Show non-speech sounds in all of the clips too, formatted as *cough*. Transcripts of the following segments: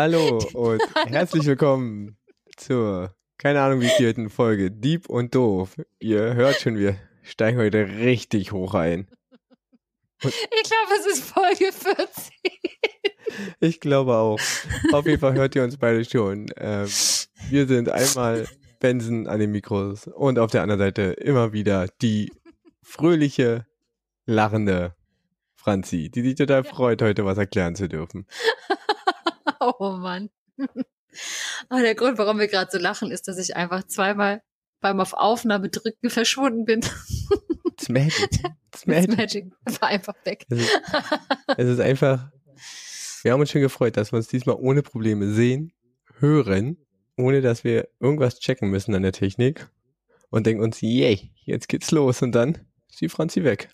Hallo *laughs* und herzlich willkommen zur, keine Ahnung wie vierten Folge, Dieb und Doof. Ihr hört schon, wir steigen heute richtig hoch ein. Und ich glaube, es ist Folge 14. Ich glaube auch. Auf jeden Fall hört ihr uns beide schon. Ähm, wir sind einmal Benson an den Mikros und auf der anderen Seite immer wieder die fröhliche, lachende Franzi, die sich total freut, heute was erklären zu dürfen. *laughs* oh Mann. *laughs* Aber der Grund, warum wir gerade so lachen, ist, dass ich einfach zweimal beim auf Aufnahme drücken verschwunden bin. It's magic. It's *laughs* magic. It's magic. War einfach weg. Es ist, es ist einfach, wir haben uns schon gefreut, dass wir uns diesmal ohne Probleme sehen, hören, ohne dass wir irgendwas checken müssen an der Technik und denken uns, yay, jetzt geht's los und dann ist die Franzi weg.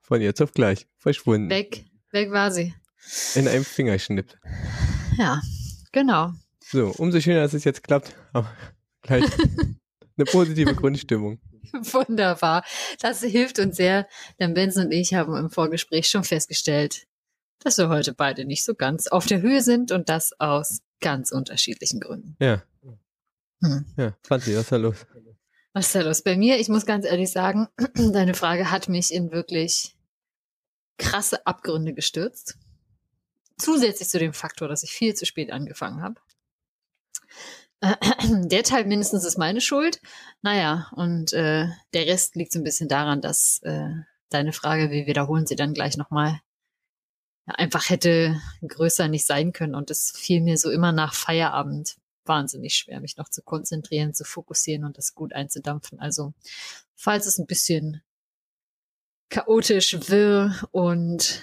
Von jetzt auf gleich. Verschwunden. Weg. Weg war sie. In einem Fingerschnipp. Ja, genau. So, umso schöner, dass es jetzt klappt. Aber *laughs* gleich eine positive *laughs* Grundstimmung. Wunderbar. Das hilft uns sehr, denn Benson und ich haben im Vorgespräch schon festgestellt, dass wir heute beide nicht so ganz auf der Höhe sind und das aus ganz unterschiedlichen Gründen. Ja. Hm. Ja, Franzi, was ist da los? Was ist da los? Bei mir, ich muss ganz ehrlich sagen, *clears throat* deine Frage hat mich in wirklich krasse Abgründe gestürzt. Zusätzlich zu dem Faktor, dass ich viel zu spät angefangen habe. *clears throat* Der Teil mindestens ist meine Schuld. Naja, und äh, der Rest liegt so ein bisschen daran, dass äh, deine Frage, wir wiederholen sie dann gleich nochmal, einfach hätte größer nicht sein können. Und es fiel mir so immer nach Feierabend wahnsinnig schwer, mich noch zu konzentrieren, zu fokussieren und das gut einzudampfen. Also, falls es ein bisschen chaotisch, wirr und,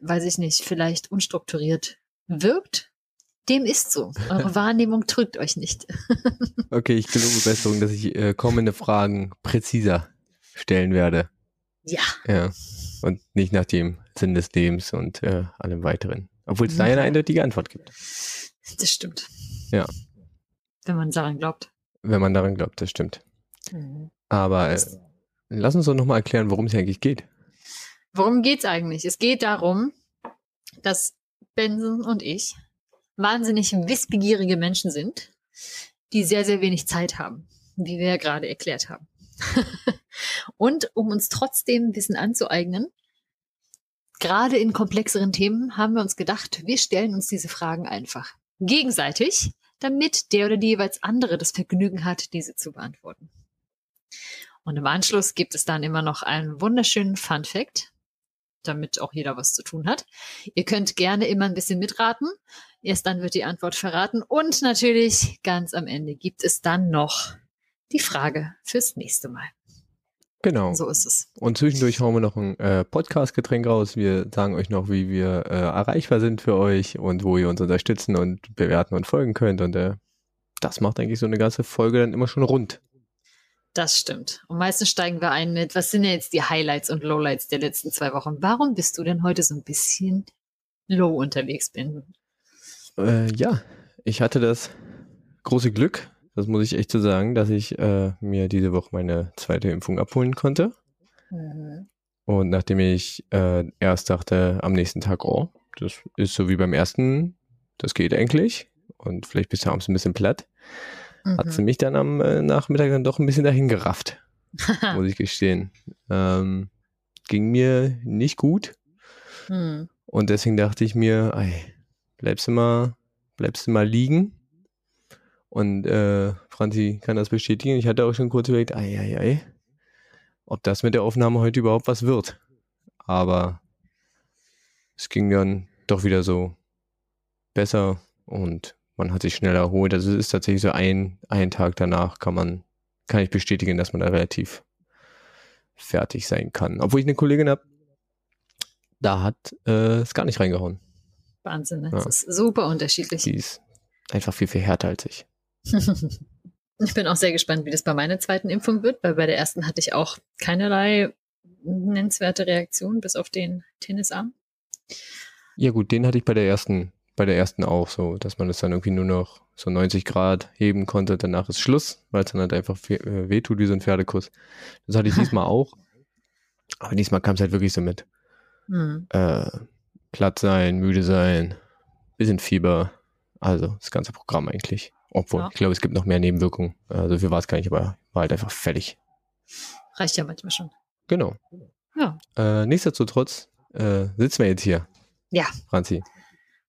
weiß ich nicht, vielleicht unstrukturiert wirkt. Dem ist so. *laughs* Eure Wahrnehmung trügt euch nicht. *laughs* okay, ich gelobe Besserung, dass ich äh, kommende Fragen präziser stellen werde. Ja. Ja. Und nicht nach dem Sinn des Lebens und äh, allem weiteren. Obwohl es da eine eindeutige Antwort gibt. Das stimmt. Ja. Wenn man daran glaubt. Wenn man daran glaubt, das stimmt. Mhm. Aber äh, Lass uns doch nochmal erklären, worum es eigentlich geht. Worum geht's eigentlich? Es geht darum, dass Benson und ich wahnsinnig wissbegierige Menschen sind, die sehr, sehr wenig Zeit haben, wie wir ja gerade erklärt haben. *laughs* und um uns trotzdem Wissen anzueignen, gerade in komplexeren Themen haben wir uns gedacht, wir stellen uns diese Fragen einfach gegenseitig, damit der oder die jeweils andere das Vergnügen hat, diese zu beantworten. Und im Anschluss gibt es dann immer noch einen wunderschönen Fun Fact, damit auch jeder was zu tun hat. Ihr könnt gerne immer ein bisschen mitraten. Erst dann wird die Antwort verraten. Und natürlich ganz am Ende gibt es dann noch die Frage fürs nächste Mal. Genau. So ist es. Und zwischendurch hauen wir noch ein äh, Podcast-Getränk raus. Wir sagen euch noch, wie wir äh, erreichbar sind für euch und wo ihr uns unterstützen und bewerten und folgen könnt. Und äh, das macht eigentlich so eine ganze Folge dann immer schon rund. Das stimmt. Und meistens steigen wir ein mit, was sind denn jetzt die Highlights und Lowlights der letzten zwei Wochen? Warum bist du denn heute so ein bisschen low unterwegs, Ben? Äh, ja, ich hatte das große Glück, das muss ich echt so sagen, dass ich äh, mir diese Woche meine zweite Impfung abholen konnte. Mhm. Und nachdem ich äh, erst dachte am nächsten Tag, oh, das ist so wie beim ersten, das geht eigentlich. Und vielleicht bist du abends ein bisschen platt mhm. hat sie mich dann am äh, Nachmittag dann doch ein bisschen dahin gerafft, *laughs* muss ich gestehen. Ähm, ging mir nicht gut. Mhm. Und deswegen dachte ich mir, ey, bleibst du mal, bleibst du mal liegen. Und äh, Franzi kann das bestätigen. Ich hatte auch schon kurz überlegt, ei, ei, ei, ob das mit der Aufnahme heute überhaupt was wird. Aber es ging dann doch wieder so besser und man hat sich schnell erholt. Also es ist tatsächlich so ein, ein Tag danach kann man, kann ich bestätigen, dass man da relativ fertig sein kann. Obwohl ich eine Kollegin habe, da hat äh, es gar nicht reingehauen. Wahnsinn, ne? das ja. ist super unterschiedlich. Die ist einfach viel, viel härter als ich. *laughs* ich bin auch sehr gespannt, wie das bei meiner zweiten Impfung wird, weil bei der ersten hatte ich auch keinerlei nennenswerte Reaktion, bis auf den Tennisarm. Ja gut, den hatte ich bei der ersten bei der ersten auch so, dass man das dann irgendwie nur noch so 90 Grad heben konnte, danach ist Schluss, weil es dann halt einfach äh, wehtut wie so ein Pferdekuss. Das hatte ich diesmal *laughs* auch. Aber diesmal kam es halt wirklich so mit mhm. äh, platt sein, müde sein, bisschen Fieber. Also das ganze Programm eigentlich. Obwohl, ja. ich glaube, es gibt noch mehr Nebenwirkungen. Also für war es gar nicht, aber war halt einfach fertig. Reicht ja manchmal schon. Genau. Ja. Äh, nichtsdestotrotz äh, sitzen wir jetzt hier. Ja. Franzi.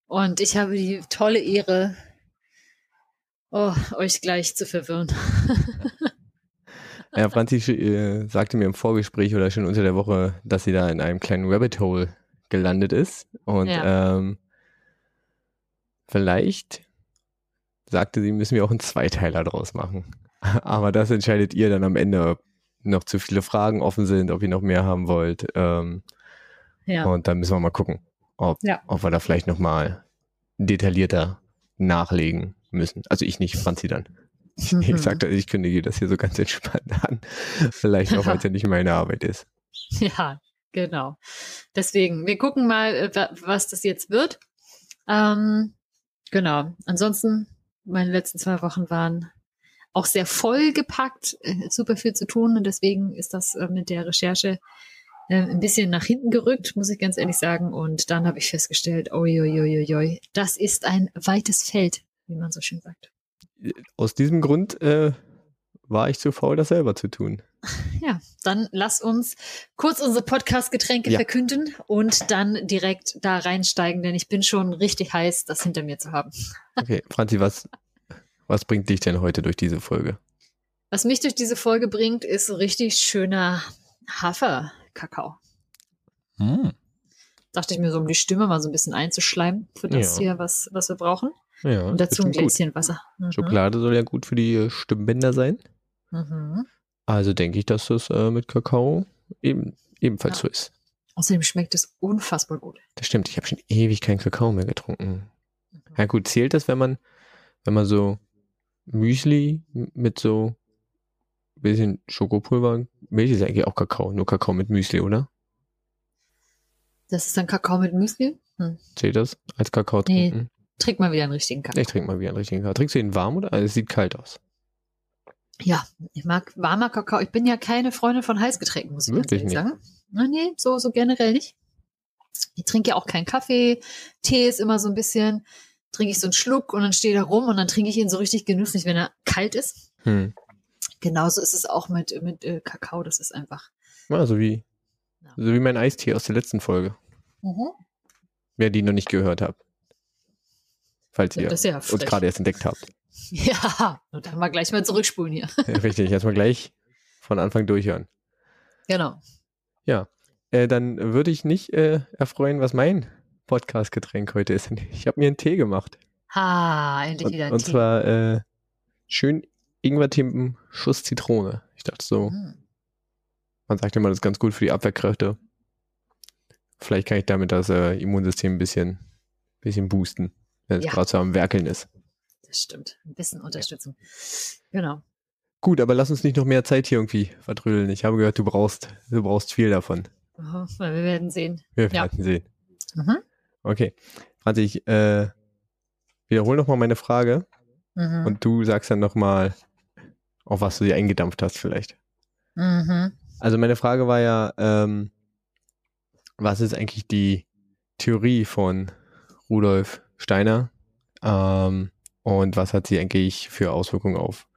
Und ich habe die tolle Ehre, oh, euch gleich zu verwirren. ja, Franzi äh, sagte mir im Vorgespräch oder schon unter der Woche, dass sie da in einem kleinen Rabbit Hole gelandet ist. Und ja. ähm, vielleicht sagte sie, müssen wir auch einen Zweiteiler draus machen. *laughs* Aber das entscheidet ihr dann am Ende, ob noch zu viele Fragen offen sind, ob ihr noch mehr haben wollt. Ähm, ja. Und dann müssen wir mal gucken, ob, ja. ob wir da vielleicht nochmal detaillierter nachlegen müssen. Also ich nicht, Franzi dann. Mhm. *laughs* Ich sagte, ich kündige das hier so ganz entspannt an. Vielleicht auch, weil es ja nicht meine Arbeit ist. *laughs* Ja, genau. Deswegen, wir gucken mal, äh, was das jetzt wird. Ähm, genau. Ansonsten meine letzten zwei Wochen waren auch sehr vollgepackt, äh, super viel zu tun und deswegen ist das äh, mit der Recherche äh, ein bisschen nach hinten gerückt, muss ich ganz ehrlich sagen. Und dann habe ich festgestellt, oi, das ist ein weites Feld, wie man so schön sagt. Aus diesem Grund äh, war ich zu faul, das selber zu tun. *laughs* Ja, dann lass uns kurz unsere Podcast-Getränke ja. verkünden und dann direkt da reinsteigen, denn ich bin schon richtig heiß, das hinter mir zu haben. *laughs* Okay, Franzi, was, was bringt dich denn heute durch diese Folge? Was mich durch diese Folge bringt, ist richtig schöner Haferkakao. Hm. Dachte ich mir so, um die Stimme mal so ein bisschen einzuschleimen für das ja. hier, was, was wir brauchen. Ja, und dazu ein Gläschen gut. Wasser. Mhm. Schokolade soll ja gut für die Stimmbänder sein. Mhm. Also denke ich, dass das äh, mit Kakao eben, ebenfalls ja. so ist. Außerdem schmeckt es unfassbar gut. Das stimmt, ich habe schon ewig keinen Kakao mehr getrunken. Mhm. Ja gut, zählt das, wenn man, wenn man so Müsli mit so bisschen Schokopulver, Milch ist eigentlich auch Kakao, nur Kakao mit Müsli, oder? Das ist dann Kakao mit Müsli? Hm. Zählt das als Kakao trinken? Nee, trink mal wieder einen richtigen Kakao. Ich trinke mal wieder einen richtigen Kakao. Trinkst du ihn warm oder? Also, es sieht kalt aus. Ja, ich mag warmer Kakao. Ich bin ja keine Freundin von Heißgetränken, muss ich Wirklich ganz ehrlich sagen. Na, nee, so, so generell nicht. Ich trinke ja auch keinen Kaffee. Tee ist immer so ein bisschen, trinke ich so einen Schluck und dann stehe da rum und dann trinke ich ihn so richtig genüsslich, wenn er kalt ist. Hm. Genauso ist es auch mit, mit äh, Kakao. Das ist einfach. Ja, so wie, ja. so wie mein Eistee aus der letzten Folge. Mhm. Wer die noch nicht gehört habt. Falls ihr ja uns gerade erst entdeckt habt. *laughs* Ja, und dann mal gleich mal zurückspulen hier. Ja, richtig, erstmal gleich von Anfang durchhören. Genau. Ja, äh, dann würde ich nicht äh, erfreuen, was mein Podcast-Getränk heute ist. Ich habe mir einen Tee gemacht. Ha, endlich wieder ein und, Tee. Und zwar äh, schön Ingwer-Tee Schuss Zitrone. Ich dachte so, hm. man sagt immer, das ist ganz gut für die Abwehrkräfte. Vielleicht kann ich damit das äh, Immunsystem ein bisschen, bisschen boosten, wenn es ja. gerade so am Werkeln ist. Das stimmt. Ein bisschen Unterstützung. Genau. Gut, aber lass uns nicht noch mehr Zeit hier irgendwie verdrüllen. Ich habe gehört, du brauchst, du brauchst viel davon. Oh, wir werden sehen. Wir ja. werden sehen. Mhm. Okay. Franzi, ich äh, wiederhole nochmal meine Frage mhm. und du sagst dann nochmal, auf was du dir eingedampft hast vielleicht. Mhm. Also meine Frage war ja, ähm, was ist eigentlich die Theorie von Rudolf Steiner? Ähm, und was hat sie eigentlich für Auswirkungen auf,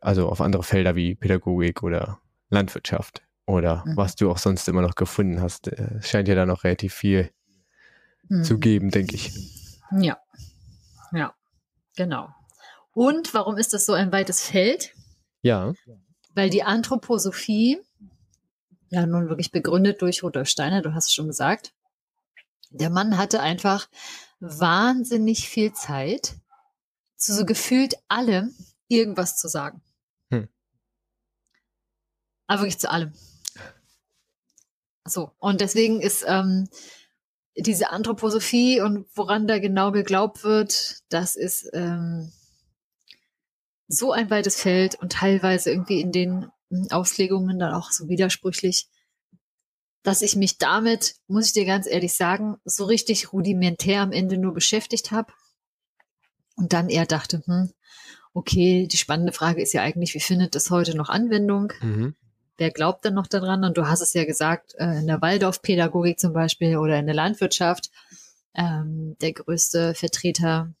also auf andere Felder wie Pädagogik oder Landwirtschaft oder mhm. was du auch sonst immer noch gefunden hast. Äh, es scheint ja da noch relativ viel mhm. zu geben, denke ich. Ja, ja, genau. Und warum ist das so ein weites Feld? Ja. Weil die Anthroposophie, ja nun wirklich begründet durch Rudolf Steiner, du hast es schon gesagt, der Mann hatte einfach wahnsinnig viel Zeit, zu so gefühlt allem irgendwas zu sagen. Hm. Aber wirklich zu allem. So, und deswegen ist ähm, diese Anthroposophie und woran da genau geglaubt wird, das ist ähm, so ein weites Feld und teilweise irgendwie in den hm, Auslegungen dann auch so widersprüchlich, dass ich mich damit, muss ich dir ganz ehrlich sagen, so richtig rudimentär am Ende nur beschäftigt habe. Und dann eher dachte, hm, okay, die spannende Frage ist ja eigentlich, wie findet das heute noch Anwendung? Mhm. wer glaubt denn noch daran? Und du hast es ja gesagt, äh, in der Waldorfpädagogik zum Beispiel oder in der Landwirtschaft, ähm, der größte Vertreter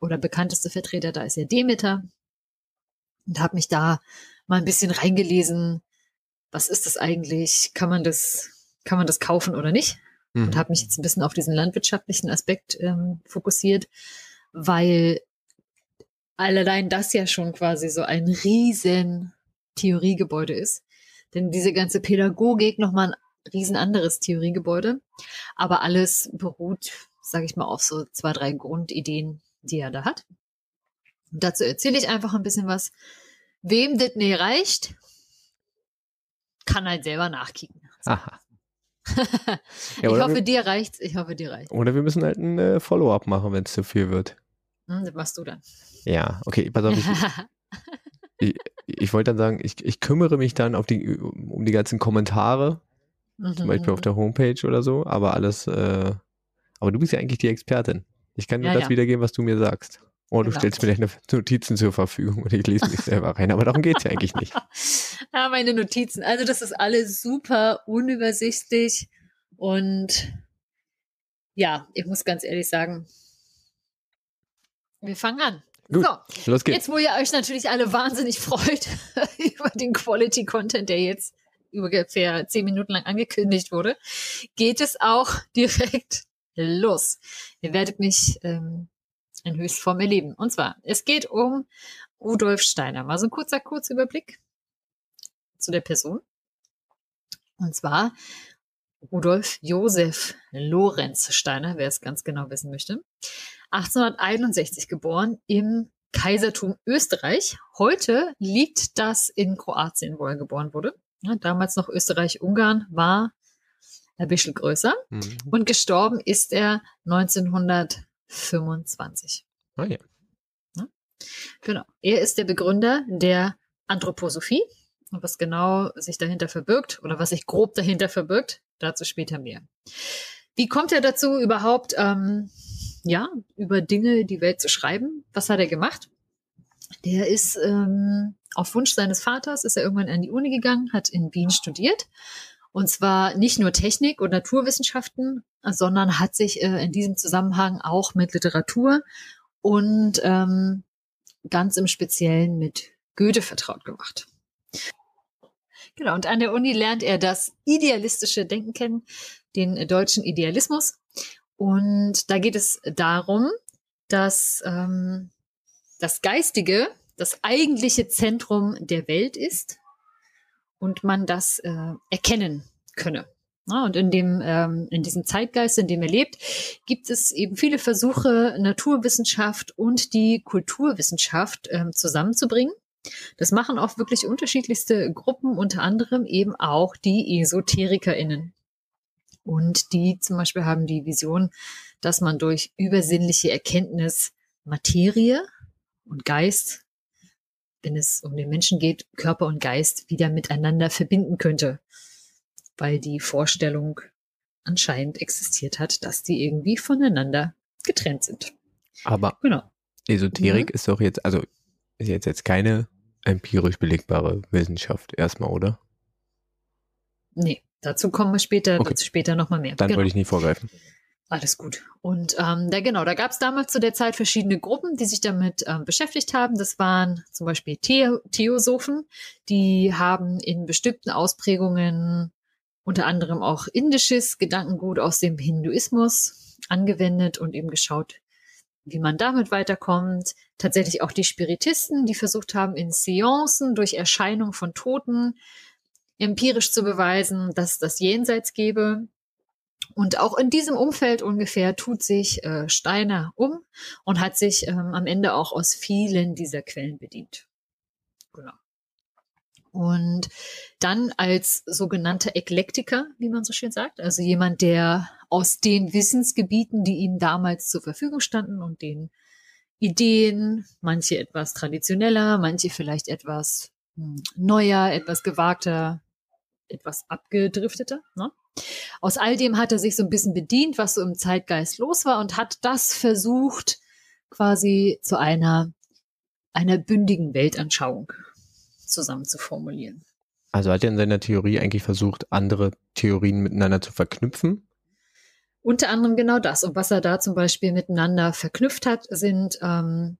oder bekannteste Vertreter, da ist ja Demeter. Und habe mich da mal ein bisschen reingelesen, was ist das eigentlich? Kann man das, kann man das kaufen oder nicht? Mhm. Und habe mich jetzt ein bisschen auf diesen landwirtschaftlichen Aspekt ähm, fokussiert, weil allein das ja schon quasi so ein riesen Theoriegebäude ist. Denn diese ganze Pädagogik nochmal ein riesen anderes Theoriegebäude. Aber alles beruht, sage ich mal, auf so zwei, drei Grundideen, die er da hat. Dazu erzähle ich einfach ein bisschen was. Wem das nicht reicht, kann halt selber nachkicken. Aha. *laughs* ja, ich hoffe, wir, dir reicht's. Ich hoffe, dir reicht's. Oder wir müssen halt ein äh, Follow-up machen, wenn es zu viel wird. Hm, das machst du dann. Ja, okay, pass auf. Ich, *laughs* ich, ich wollte dann sagen, ich, ich kümmere mich dann die, um die ganzen Kommentare, mhm. zum Beispiel auf der Homepage oder so, aber alles, äh, aber du bist ja eigentlich die Expertin. Ich kann nur ja, das ja. wiedergeben, was du mir sagst. Oh, du genau. stellst mir deine Notizen zur Verfügung und ich lese mich selber rein, aber darum geht es ja eigentlich nicht. *laughs* ja, meine Notizen. Also das ist alles super unübersichtlich und ja, ich muss ganz ehrlich sagen, wir fangen an. Gut, so, los geht's. Jetzt, wo ihr euch natürlich alle wahnsinnig freut *laughs* über den Quality Content, der jetzt ungefähr zehn Minuten lang angekündigt wurde, geht es auch *laughs* direkt los. Ihr werdet mich ähm, in Höchstform erleben. Und zwar, es geht um Rudolf Steiner. Mal so ein kurzer Kurzüberblick zu der Person. Und zwar Rudolf Josef Lorenz Steiner, wer es ganz genau wissen möchte. 1861 geboren im Kaisertum Österreich. Heute liegt das in Kroatien, wo er geboren wurde. Damals noch Österreich-Ungarn war ein bisschen größer. Mhm. Und gestorben ist er 1925. Ah ja. ja. Genau. Er ist der Begründer der Anthroposophie. Und was genau sich dahinter verbirgt oder was sich grob dahinter verbirgt, dazu später mehr. Wie kommt er dazu überhaupt, ähm, ja, über Dinge die Welt zu schreiben? Was hat er gemacht? Der ist ähm, auf Wunsch seines Vaters ist er irgendwann an die Uni gegangen, hat in Wien studiert und zwar nicht nur Technik und Naturwissenschaften, sondern hat sich äh, in diesem Zusammenhang auch mit Literatur und ähm, ganz im Speziellen mit Goethe vertraut gemacht. Genau, und an der Uni lernt er das idealistische Denken kennen, den deutschen Idealismus. Und da geht es darum, dass ähm, das Geistige das eigentliche Zentrum der Welt ist und man das äh, erkennen könne. Ja, und in dem, ähm, in diesem Zeitgeist, in dem er lebt, gibt es eben viele Versuche, Naturwissenschaft und die Kulturwissenschaft ähm, zusammenzubringen. Das machen auch wirklich unterschiedlichste Gruppen, unter anderem eben auch die EsoterikerInnen. Und die zum Beispiel haben die Vision, dass man durch übersinnliche Erkenntnis Materie und Geist wenn es um den Menschen geht, Körper und Geist wieder miteinander verbinden könnte, weil die Vorstellung anscheinend existiert hat, dass die irgendwie voneinander getrennt sind. Aber genau. Esoterik mhm. ist doch jetzt, also ist jetzt, jetzt keine empirisch belegbare Wissenschaft erstmal, oder? Nee, dazu kommen wir später, okay. dazu später nochmal mehr. Dann genau. wollte ich nicht vorgreifen. Alles gut. Und ähm, da genau, da gab es damals zu der Zeit verschiedene Gruppen, die sich damit ähm, beschäftigt haben. Das waren zum Beispiel The Theosophen, die haben in bestimmten Ausprägungen unter anderem auch indisches Gedankengut aus dem Hinduismus angewendet und eben geschaut, wie man damit weiterkommt. Tatsächlich auch die Spiritisten, die versucht haben, in Seancen durch Erscheinung von Toten empirisch zu beweisen, dass das Jenseits gebe. Und auch in diesem Umfeld ungefähr tut sich äh, Steiner um und hat sich ähm, am Ende auch aus vielen dieser Quellen bedient. Genau. Und dann als sogenannter Eklektiker, wie man so schön sagt, also jemand, der aus den Wissensgebieten, die ihm damals zur Verfügung standen und den Ideen, manche etwas traditioneller, manche vielleicht etwas hm, neuer, etwas gewagter, etwas abgedrifteter, ne? Aus all dem hat er sich so ein bisschen bedient, was so im Zeitgeist los war und hat das versucht, quasi zu einer, einer bündigen Weltanschauung zusammen zu formulieren. Also hat er in seiner Theorie eigentlich versucht, andere Theorien miteinander zu verknüpfen? Unter anderem genau das. Und was er da zum Beispiel miteinander verknüpft hat, sind ähm,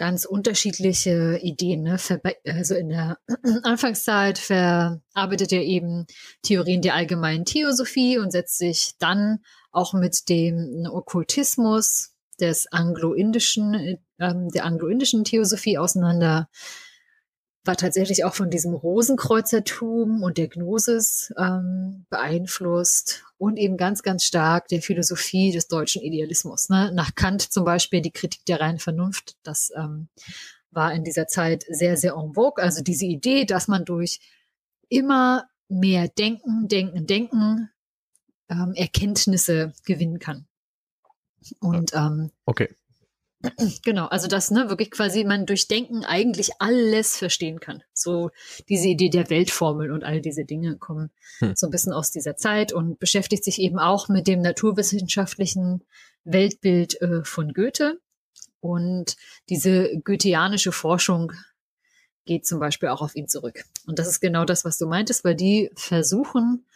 ganz unterschiedliche Ideen. Ne? Also in der *clears throat* Anfangszeit verarbeitet er eben Theorien der allgemeinen Theosophie und setzt sich dann auch mit dem Okkultismus des anglo-indischen, äh, der anglo-indischen Theosophie auseinander war tatsächlich auch von diesem Rosenkreuzertum und der Gnosis ähm, beeinflusst und eben ganz, ganz stark der Philosophie des deutschen Idealismus. Ne? Nach Kant zum Beispiel die Kritik der reinen Vernunft, das ähm, war in dieser Zeit sehr, sehr en vogue. Also diese Idee, dass man durch immer mehr Denken, Denken, Denken ähm, Erkenntnisse gewinnen kann. Und ähm, okay. Genau, also dass ne, wirklich quasi man durch Denken eigentlich alles verstehen kann. So diese Idee der Weltformel und all diese Dinge kommen hm. so ein bisschen aus dieser Zeit und beschäftigt sich eben auch mit dem naturwissenschaftlichen Weltbild äh, von Goethe. Und diese goetheanische Forschung geht zum Beispiel auch auf ihn zurück. Und das ist genau das, was du meintest, weil die versuchen,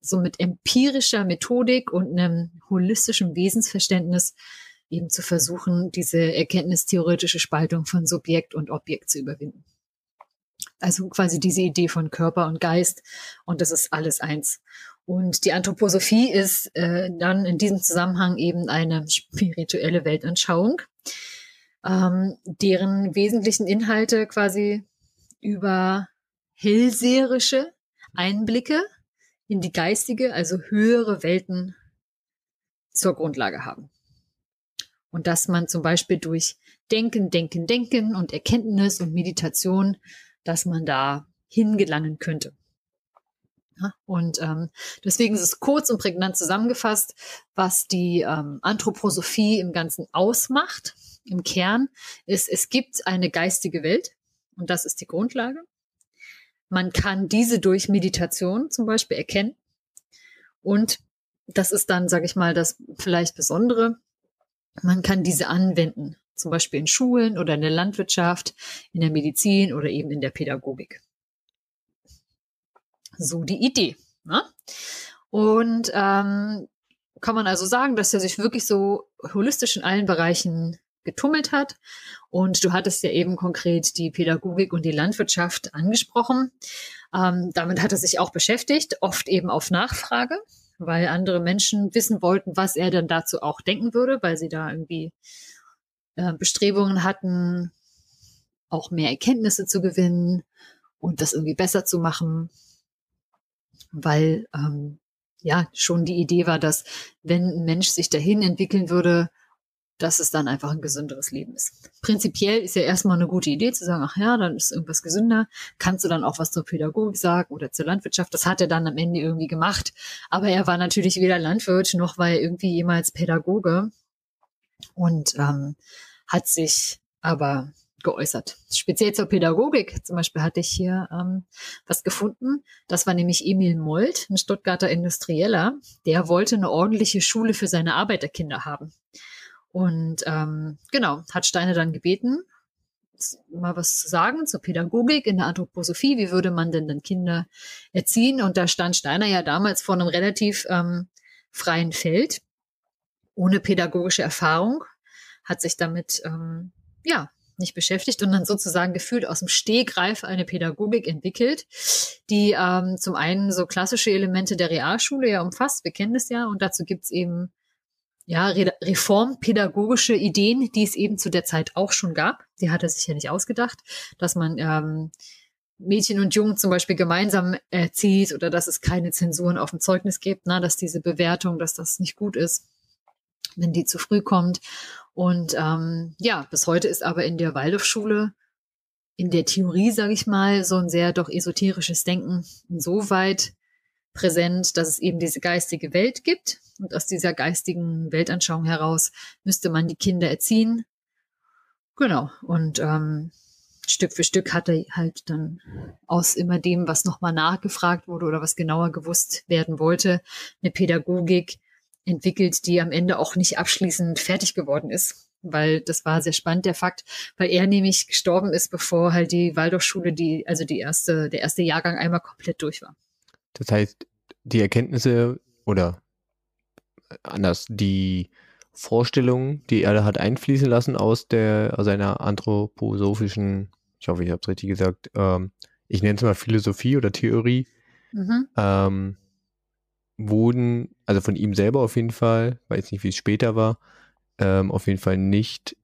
so mit empirischer Methodik und einem holistischen Wesensverständnis eben zu versuchen, diese erkenntnistheoretische Spaltung von Subjekt und Objekt zu überwinden. Also quasi diese Idee von Körper und Geist und das ist alles eins. Und die Anthroposophie ist äh, dann in diesem Zusammenhang eben eine spirituelle Weltanschauung, ähm, deren wesentlichen Inhalte quasi über hellseherische Einblicke in die geistige, also höhere Welten zur Grundlage haben. Und dass man zum Beispiel durch Denken, Denken, Denken und Erkenntnis und Meditation, dass man da hingelangen könnte. Und ähm, deswegen ist es kurz und prägnant zusammengefasst, was die ähm, Anthroposophie im Ganzen ausmacht. Im Kern ist, es gibt eine geistige Welt und das ist die Grundlage. Man kann diese durch Meditation zum Beispiel erkennen. Und das ist dann, sage ich mal, das vielleicht Besondere. Man kann diese anwenden, zum Beispiel in Schulen oder in der Landwirtschaft, in der Medizin oder eben in der Pädagogik. So die Idee. Ne? Und ähm, kann man also sagen, dass er sich wirklich so holistisch in allen Bereichen getummelt hat. Und du hattest ja eben konkret die Pädagogik und die Landwirtschaft angesprochen. Ähm, damit hat er sich auch beschäftigt, oft eben auf Nachfrage weil andere Menschen wissen wollten, was er dann dazu auch denken würde, weil sie da irgendwie äh, Bestrebungen hatten, auch mehr Erkenntnisse zu gewinnen und das irgendwie besser zu machen, weil ähm, ja schon die Idee war, dass wenn ein Mensch sich dahin entwickeln würde, dass es dann einfach ein gesünderes Leben ist. Prinzipiell ist ja erstmal eine gute Idee zu sagen, ach ja, dann ist irgendwas gesünder. Kannst du dann auch was zur Pädagogik sagen oder zur Landwirtschaft? Das hat er dann am Ende irgendwie gemacht. Aber er war natürlich weder Landwirt noch war er irgendwie jemals Pädagoge und ähm, hat sich aber geäußert. Speziell zur Pädagogik zum Beispiel hatte ich hier ähm, was gefunden. Das war nämlich Emil Molt, ein Stuttgarter Industrieller. Der wollte eine ordentliche Schule für seine Arbeiterkinder haben. Und ähm, genau, hat Steine dann gebeten, mal was zu sagen zur Pädagogik in der Anthroposophie. Wie würde man denn dann Kinder erziehen? Und da stand Steiner ja damals vor einem relativ ähm, freien Feld, ohne pädagogische Erfahrung, hat sich damit ähm, ja nicht beschäftigt und dann sozusagen gefühlt aus dem Stehgreif eine Pädagogik entwickelt, die ähm, zum einen so klassische Elemente der Realschule ja umfasst, wir kennen das ja, und dazu gibt's eben ja, reformpädagogische Ideen, die es eben zu der Zeit auch schon gab. Die hat er sich ja nicht ausgedacht, dass man ähm, Mädchen und Jungen zum Beispiel gemeinsam erzieht oder dass es keine Zensuren auf dem Zeugnis gibt, na, dass diese Bewertung, dass das nicht gut ist, wenn die zu früh kommt. Und ähm, ja, bis heute ist aber in der Waldorfschule in der Theorie, sage ich mal, so ein sehr doch esoterisches Denken insoweit präsent, dass es eben diese geistige Welt gibt. Und aus dieser geistigen Weltanschauung heraus müsste man die Kinder erziehen. Genau. Und ähm, Stück für Stück hat er halt dann aus immer dem, was nochmal nachgefragt wurde oder was genauer gewusst werden wollte, eine Pädagogik entwickelt, die am Ende auch nicht abschließend fertig geworden ist, weil das war sehr spannend, der Fakt, weil er nämlich gestorben ist, bevor halt die Waldorfschule, die, also die erste, der erste Jahrgang einmal komplett durch war. Das heißt, die Erkenntnisse oder anders, die Vorstellungen, die er hat einfließen lassen aus der, aus seiner anthroposophischen, ich hoffe, ich habe es richtig gesagt, ähm, ich nenne es mal Philosophie oder Theorie, mhm. ähm, wurden, also von ihm selber auf jeden Fall, weiß nicht, wie es später war, ähm, auf jeden Fall nicht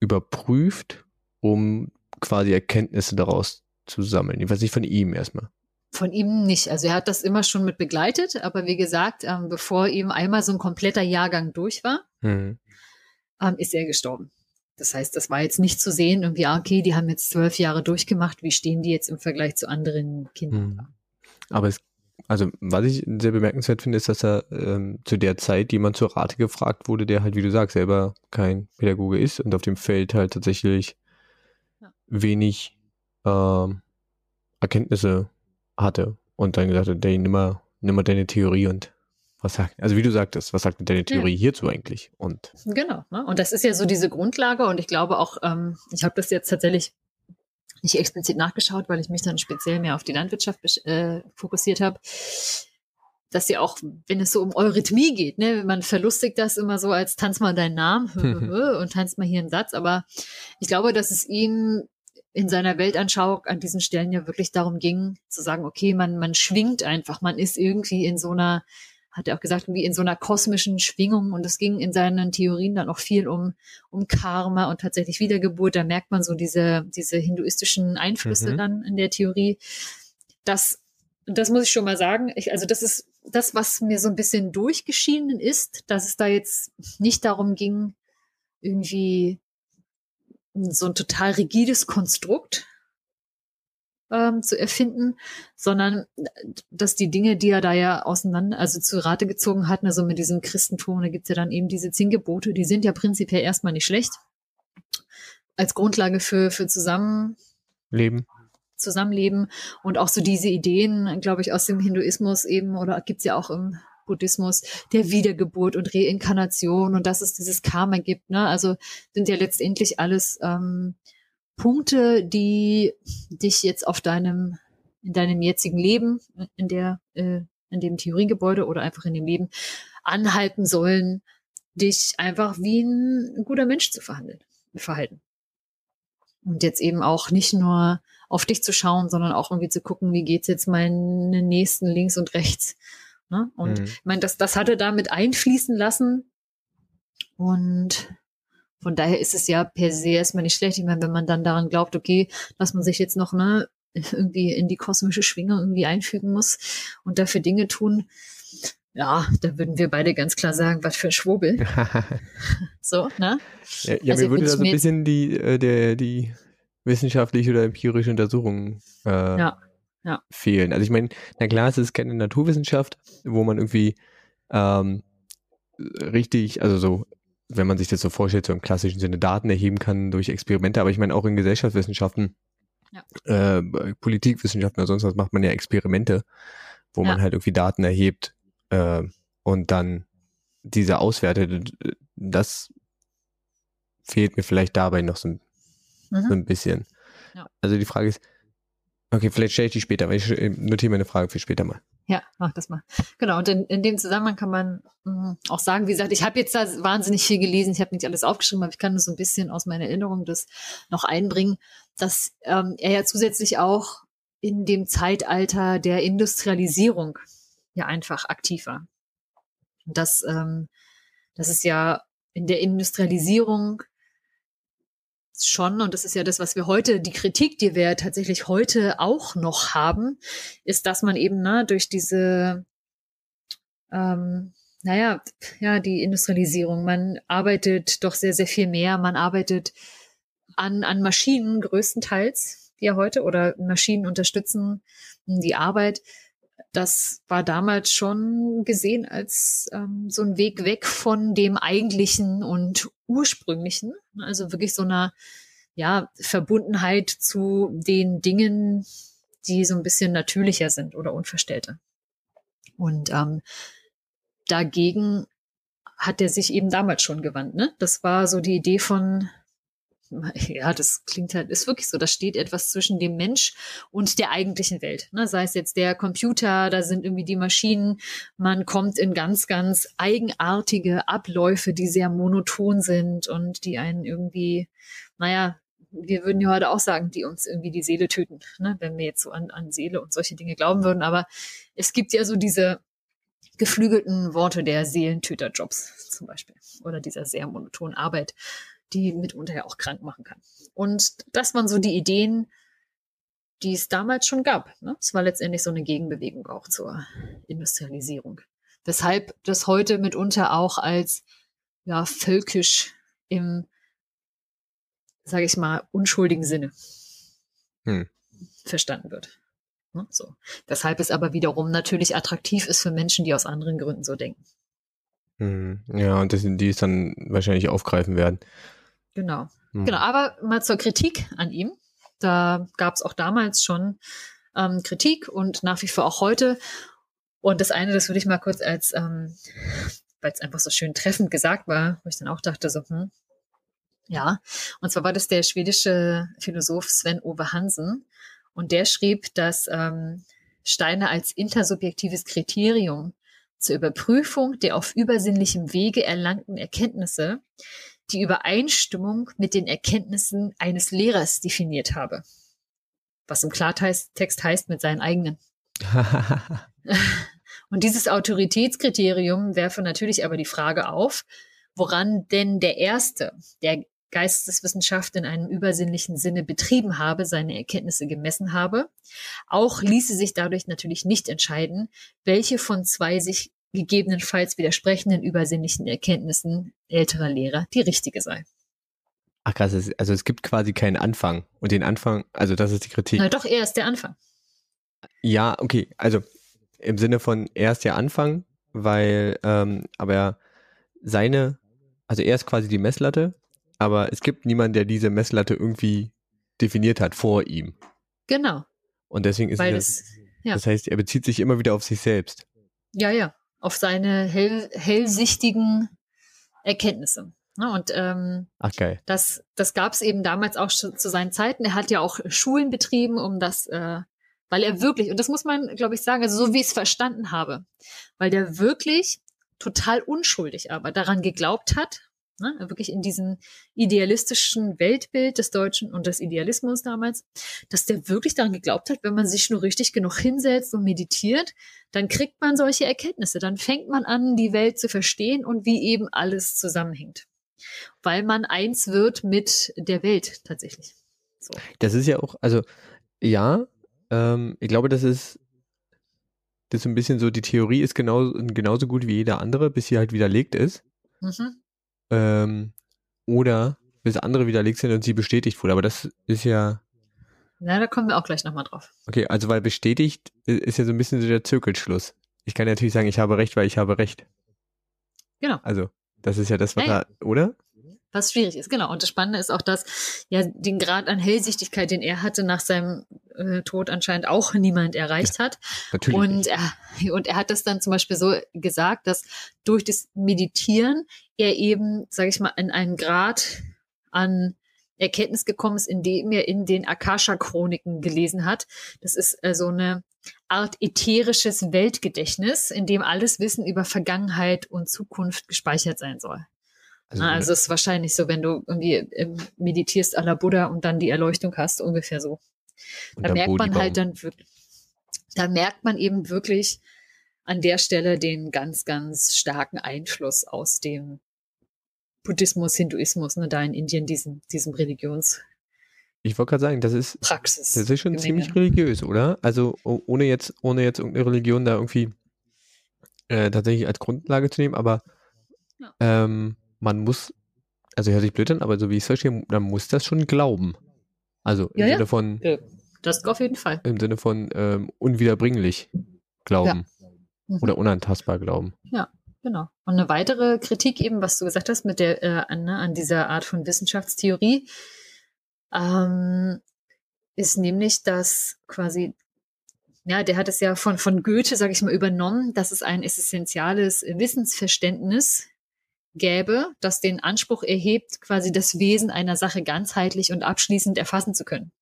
überprüft, um quasi Erkenntnisse daraus zu sammeln. Ich weiß nicht von ihm erstmal. Von ihm nicht. Also er hat das immer schon mit begleitet, aber wie gesagt, ähm, bevor ihm einmal so ein kompletter Jahrgang durch war, mhm. ähm, ist er gestorben. Das heißt, das war jetzt nicht zu sehen, irgendwie, ah, okay, die haben jetzt zwölf Jahre durchgemacht, wie stehen die jetzt im Vergleich zu anderen Kindern mhm. Aber es also, was ich sehr bemerkenswert finde, ist, dass er ähm, zu der Zeit jemand zur Rate gefragt wurde, der halt, wie du sagst, selber kein Pädagoge ist und auf dem Feld halt tatsächlich ja. wenig ähm, Erkenntnisse hatte und dann gesagt hat, hey, nimm mal, nimm mal deine Theorie und was sagt, also wie du sagtest, was sagt deine Theorie ja. hierzu eigentlich? Und genau, ne? und das ist ja so diese Grundlage und ich glaube auch, ähm, ich habe das jetzt tatsächlich nicht explizit nachgeschaut, weil ich mich dann speziell mehr auf die Landwirtschaft äh, fokussiert habe, dass ja auch, wenn es so um Eurythmie geht, ne, man verlustigt das immer so als tanz mal deinen Namen *laughs* *laughs* und tanz mal hier einen Satz, aber ich glaube, dass es ihm in seiner Weltanschauung an diesen Stellen ja wirklich darum ging, zu sagen, okay, man, man schwingt einfach, man ist irgendwie in so einer hat er auch gesagt, wie in so einer kosmischen Schwingung. Und es ging in seinen Theorien dann auch viel um, um Karma und tatsächlich Wiedergeburt. Da merkt man so diese, diese hinduistischen Einflüsse mhm. dann in der Theorie. Das, das muss ich schon mal sagen. Ich, also das ist das, was mir so ein bisschen durchgeschienen ist, dass es da jetzt nicht darum ging, irgendwie so ein total rigides Konstrukt ähm, zu erfinden, sondern dass die Dinge, die er da ja auseinander, also zu Rate gezogen hat, also mit diesem Christentum, da gibt's ja dann eben diese zehn Gebote, die sind ja prinzipiell erstmal nicht schlecht. Als Grundlage für, für Zusammenleben. Zusammenleben und auch so diese Ideen, glaube ich, aus dem Hinduismus eben oder gibt's ja auch im Buddhismus der Wiedergeburt und Reinkarnation und dass es dieses Karma gibt. Ne? Also sind ja letztendlich alles ähm, Punkte, die dich jetzt auf deinem, in deinem jetzigen Leben, in der, äh, in dem Theoriegebäude oder einfach in dem Leben anhalten sollen, dich einfach wie ein guter Mensch zu verhandeln, verhalten. Und jetzt eben auch nicht nur auf dich zu schauen, sondern auch irgendwie zu gucken, wie geht's jetzt meinen Nächsten links und rechts. Ne? Und mhm. ich meine, das, das hat er da mit einfließen lassen. Und von daher ist es ja per se erstmal nicht schlecht. Ich meine, wenn man dann daran glaubt, okay, dass man sich jetzt noch ne, *laughs* irgendwie in die kosmische Schwingung irgendwie einfügen muss und dafür Dinge tun, ja, da würden wir beide ganz klar sagen, was für ein Schwurbel. *laughs* so, ne? Ja, ja also mir würde da so ein bisschen die, äh, der, die wissenschaftliche oder empirische Untersuchung äh, ja, ja. fehlen. Also ich meine, na klar, es ist keine Naturwissenschaft, wo man irgendwie ähm, richtig, also so wenn man sich das so vorstellt, so im klassischen Sinne Daten erheben kann durch Experimente, aber ich meine auch in Gesellschaftswissenschaften, ja. äh, Politikwissenschaften oder sonst was macht man ja Experimente, wo ja. man halt irgendwie Daten erhebt äh, und dann diese auswertet. Das fehlt mir vielleicht dabei noch so ein, mhm. so ein bisschen. Ja. Also die Frage ist, okay, vielleicht stelle ich die später, weil ich notiere meine Frage für später mal. Ja, mach das mal. Genau, und in, in dem Zusammenhang kann man mh, mm, auch sagen, wie gesagt, ich habe jetzt da wahnsinnig viel gelesen, ich habe nicht alles aufgeschrieben, aber ich kann nur so ein bisschen aus meiner Erinnerung das noch einbringen, dass ähm, er ja zusätzlich auch in dem Zeitalter der Industrialisierung ja einfach aktiv war. Und das, ähm, das ist ja in der Industrialisierung schon, und das ist ja das, was wir heute, die Kritik, die wir tatsächlich heute auch noch haben, ist, dass man eben ne, durch diese, ähm, naja, ja, die Industrialisierung, man arbeitet doch sehr, sehr viel mehr, man arbeitet an, an Maschinen größtenteils, ja heute, oder Maschinen unterstützen die Arbeit das war damals schon gesehen als ähm, so ein Weg weg von dem eigentlichen und ursprünglichen. Also wirklich so einer ja, Verbundenheit zu den Dingen, die so ein bisschen natürlicher sind oder unverstellter. Und ähm, dagegen hat er sich eben damals schon gewandt. Ne? Das war so die Idee von, *laughs* ja, das klingt halt, ist wirklich so, da steht etwas zwischen dem Mensch und der eigentlichen Welt. Ne? Sei es jetzt der Computer, da sind irgendwie die Maschinen, man kommt in ganz, ganz eigenartige Abläufe, die sehr monoton sind und die einen irgendwie, naja, wir würden ja heute auch sagen, die uns irgendwie die Seele töten, ne? wenn wir jetzt so an, an Seele und solche Dinge glauben würden. Aber es gibt ja so diese geflügelten Worte der Seelentöterjobs zum Beispiel oder dieser sehr monotonen Arbeit, die mitunter ja auch krank machen kann. Und das waren so die Ideen, die es damals schon gab. Ne? Es war letztendlich so eine Gegenbewegung auch zur Industrialisierung. Weshalb das heute mitunter auch als ja, völkisch im, sage ich mal, unschuldigen Sinne hm. verstanden wird. Ne? So. Weshalb es aber wiederum natürlich attraktiv ist für Menschen, die aus anderen Gründen so denken. Hm. Ja, und das, die es dann wahrscheinlich aufgreifen werden. Genau. Hm. Genau, aber mal zur Kritik an ihm. Da gab es auch damals schon ähm, Kritik und nach wie vor auch heute. Und das eine, das würde ich mal kurz als, ähm, weil es einfach so schön treffend gesagt war, wo ich dann auch dachte, so, hm, ja. Und zwar war das der schwedische Philosoph Sven Ove Hansen. Und der schrieb, dass ähm, Steine als intersubjektives Kriterium zur Überprüfung der auf übersinnlichem Wege erlangten Erkenntnisse die Übereinstimmung mit den Erkenntnissen eines Lehrers definiert habe. Was im Klartext heißt mit seinen eigenen. *laughs* Und dieses Autoritätskriterium werfe natürlich aber die Frage auf, woran denn der Erste, der Geisteswissenschaft in einem übersinnlichen Sinne betrieben habe, seine Erkenntnisse gemessen habe. Auch ließe sich dadurch natürlich nicht entscheiden, welche von zwei sich gegebenenfalls widersprechenden übersinnlichen Erkenntnissen älterer Lehrer die richtige sei. Ach krass, also es gibt quasi keinen Anfang. Und den Anfang, also das ist die Kritik. Na doch, er ist der Anfang. Ja, okay, also im Sinne von er ist der Anfang, weil, ähm, aber seine, also er ist quasi die Messlatte, aber es gibt niemanden, der diese Messlatte irgendwie definiert hat vor ihm. Genau. Und deswegen ist weil es, ja. das heißt, er bezieht sich immer wieder auf sich selbst. Ja, ja auf seine hell, hellsichtigen Erkenntnisse. Ne, und ähm, geil. das, das gab es eben damals auch schon zu seinen Zeiten. Er hat ja auch Schulen betrieben, um das, äh, weil er wirklich, und das muss man, glaube ich, sagen, also so wie ich es verstanden habe, weil der wirklich total unschuldig aber daran geglaubt hat, Ne? Wirklich in diesem idealistischen Weltbild des Deutschen und des Idealismus damals, dass der wirklich daran geglaubt hat, wenn man sich nur richtig genug hinsetzt und meditiert, dann kriegt man solche Erkenntnisse. Dann fängt man an, die Welt zu verstehen und wie eben alles zusammenhängt. Weil man eins wird mit der Welt tatsächlich. So. Das ist ja auch, also ja, ähm, ich glaube, das ist das ist ein bisschen so, die Theorie ist genauso, genauso gut wie jeder andere, bis sie halt widerlegt ist. Mhm ähm, oder bis andere widerlegt sind und sie bestätigt wurde. Aber das ist ja. Na, da kommen wir auch gleich nochmal drauf. Okay, also weil bestätigt ist ja so ein bisschen so der Zirkelschluss. Ich kann ja natürlich sagen, ich habe recht, weil ich habe recht. Genau. Also, das ist ja das, was ja, da, oder? Was schwierig ist, genau. Und das Spannende ist auch, dass ja den Grad an Hellsichtigkeit, den er hatte, nach seinem äh, Tod anscheinend auch niemand erreicht ja, hat. Natürlich. Und er, und er hat das dann zum Beispiel so gesagt, dass durch das Meditieren er eben, sage ich mal, in einen Grad an Erkenntnis gekommen ist, indem er in den Akasha-Chroniken gelesen hat. Das ist äh, so eine Art ätherisches Weltgedächtnis, in dem alles Wissen über Vergangenheit und Zukunft gespeichert sein soll. Also, ah, also es ist wahrscheinlich so, wenn du irgendwie ähm, meditierst à la Buddha und dann die Erleuchtung hast, ungefähr so. Da merkt man halt dann wirklich, da merkt man eben wirklich an der Stelle den ganz, ganz starken Einfluss aus dem Buddhismus, Hinduismus, ne, da in Indien, diesem, diesem Religions. Ich wollte gerade sagen, das ist Praxis. Das ist schon ziemlich religiös, oder? Also ohne jetzt, ohne jetzt irgendeine Religion da irgendwie äh, tatsächlich als Grundlage zu nehmen, aber ja. ähm, man muss, also hört sich blöd an, aber so wie ich es verstehe, man muss das schon glauben. Also im ja, Sinne von. Ja, das auf jeden Fall. Im Sinne von ähm, unwiederbringlich glauben. Ja. Mhm. Oder unantastbar glauben. Ja, genau. Und eine weitere Kritik eben, was du gesagt hast, mit der, äh, an, ne, an dieser Art von Wissenschaftstheorie, ähm, ist nämlich, dass quasi ja, der hat es ja von, von Goethe, sage ich mal, übernommen, dass es ein essentielles Wissensverständnis gäbe, das den Anspruch erhebt, quasi das Wesen einer Sache ganzheitlich und abschließend erfassen zu können.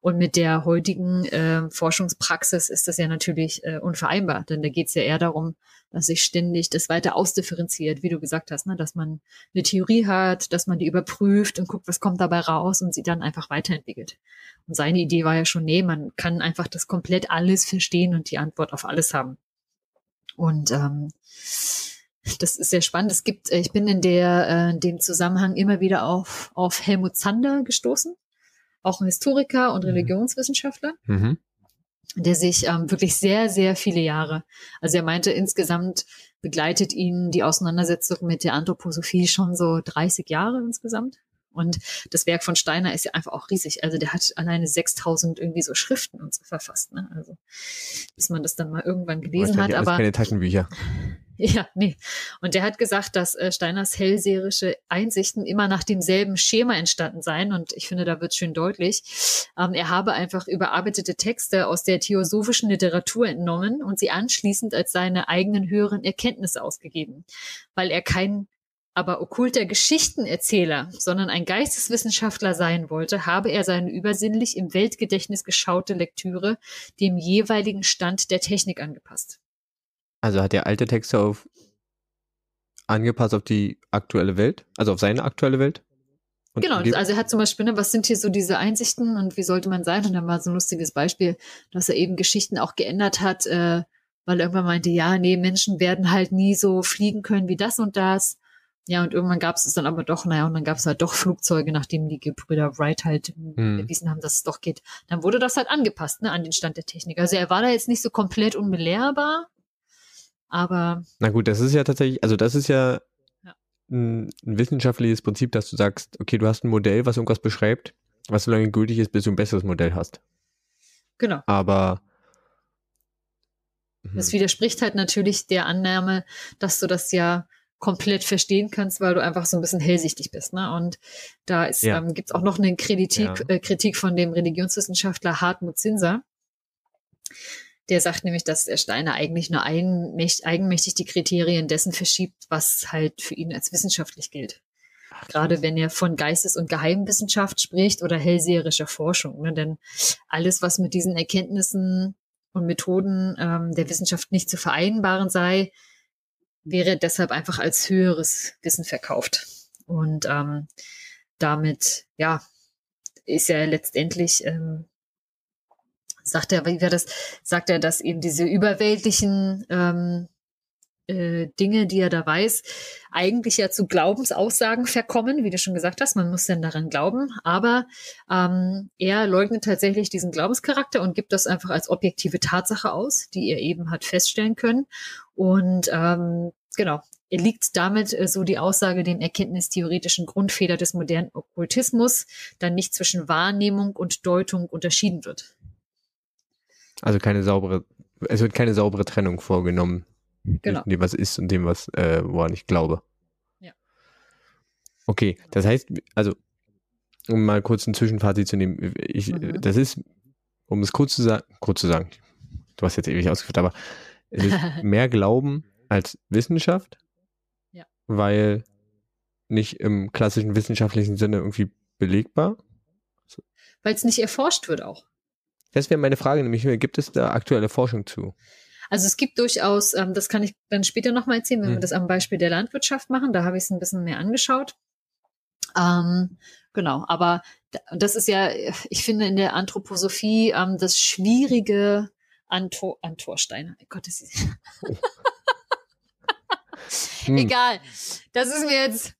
Und mit der heutigen äh, Forschungspraxis ist das ja natürlich äh, unvereinbar, denn da geht es ja eher darum, dass sich ständig das weiter ausdifferenziert, wie du gesagt hast, ne? dass man eine Theorie hat, dass man die überprüft und guckt, was kommt dabei raus und sie dann einfach weiterentwickelt. Und seine Idee war ja schon, nee, man kann einfach das komplett alles verstehen und die Antwort auf alles haben. Und ähm, das ist sehr spannend. Es gibt, äh, ich bin in der, äh, dem Zusammenhang immer wieder auf, auf Helmut Zander gestoßen auch ein Historiker und mhm. Religionswissenschaftler, mhm. der sich ähm, wirklich sehr, sehr viele Jahre, also er meinte, insgesamt begleitet ihn die Auseinandersetzung mit der Anthroposophie schon so 30 Jahre insgesamt. Und das Werk von Steiner ist ja einfach auch riesig. Also der hat alleine 6000 irgendwie so Schriften und so verfasst. Ne? Also bis man das dann mal irgendwann gelesen hat. Aber keine Taschenbücher. *laughs* Ja, nee. Und der hat gesagt, dass äh, Steiners hellseherische Einsichten immer nach demselben Schema entstanden seien. Und ich finde, da wird schön deutlich. Ähm, er habe einfach überarbeitete Texte aus der theosophischen Literatur entnommen und sie anschließend als seine eigenen höheren Erkenntnisse ausgegeben. Weil er kein aber okkulter Geschichtenerzähler, sondern ein Geisteswissenschaftler sein wollte, habe er seine übersinnlich im Weltgedächtnis geschaute Lektüre dem jeweiligen Stand der Technik angepasst. Also hat er alte Texte auf angepasst auf die aktuelle Welt, also auf seine aktuelle Welt? genau, also er hat zum Beispiel, ne, was sind hier so diese Einsichten und wie sollte man sein? Und dann war so ein lustiges Beispiel, dass er eben Geschichten auch geändert hat, äh, weil er irgendwann meinte, ja, nee, Menschen werden halt nie so fliegen können wie das und das. Ja, und irgendwann gab es es dann aber doch, naja, und dann gab es halt doch Flugzeuge, nachdem die Gebrüder Wright halt hm. bewiesen haben, dass es doch geht. Dann wurde das halt angepasst, ne, an den Stand der Technik. Also er war da jetzt nicht so komplett unbelehrbar, aber. Na gut, das ist ja tatsächlich, also das ist ja, ja. Ein, ein, wissenschaftliches Prinzip, dass du sagst, okay, du hast ein Modell, was irgendwas beschreibt, was so lange gültig ist, bis du ein besseres Modell hast. Genau. Aber. Das hm. widerspricht halt natürlich der Annahme, dass du das ja komplett verstehen kannst, weil du einfach so ein bisschen hellsichtig bist. Ne? Und da ja. ähm, gibt es auch noch eine Kritik, ja. äh, Kritik von dem Religionswissenschaftler Hartmut Zinser, der sagt nämlich, dass der Steiner eigentlich nur eigenmächtig, eigenmächtig die Kriterien dessen verschiebt, was halt für ihn als wissenschaftlich gilt. Gerade wenn er von Geistes- und Geheimwissenschaft spricht oder hellseherischer Forschung. Ne? Denn alles, was mit diesen Erkenntnissen und Methoden ähm, der Wissenschaft nicht zu vereinbaren sei, wäre deshalb einfach als höheres Wissen verkauft. Und ähm, damit, ja, ist ja letztendlich ähm, sagt er, wie war das, sagt er, dass eben diese überweltlichen ähm, äh, Dinge, die er da weiß, eigentlich ja zu Glaubensaussagen verkommen, wie du schon gesagt hast, man muss dann daran glauben, aber ähm, er leugnet tatsächlich diesen Glaubenscharakter und gibt das einfach als objektive Tatsache aus, die er eben hat feststellen können. Und ähm, genau, liegt damit äh, so die Aussage dem erkenntnistheoretischen Grundfehler des modernen Okkultismus, dann nicht zwischen Wahrnehmung und Deutung unterschieden wird. Also keine saubere, es wird keine saubere Trennung vorgenommen. Genau. Dem, was ist und dem, was, äh, woran ich glaube. Ja. Okay, das heißt, also, um mal kurz ein Zwischenfazit zu nehmen, ich, mhm. das ist, um es kurz zu sagen, kurz zu sagen, du hast jetzt ewig ausgeführt, aber es ist *laughs* mehr Glauben als Wissenschaft, ja. weil nicht im klassischen wissenschaftlichen Sinne irgendwie belegbar. Weil es nicht erforscht wird auch. Das wäre meine Frage, nämlich gibt es da aktuelle Forschung zu? Also es gibt durchaus, ähm, das kann ich dann später nochmal erzählen, wenn hm. wir das am Beispiel der Landwirtschaft machen. Da habe ich es ein bisschen mehr angeschaut. Ähm, genau, aber das ist ja, ich finde in der Anthroposophie ähm, das Schwierige an, Tor, an Torsteiner. Gott, das ist *laughs* hm. Egal. Das ist mir jetzt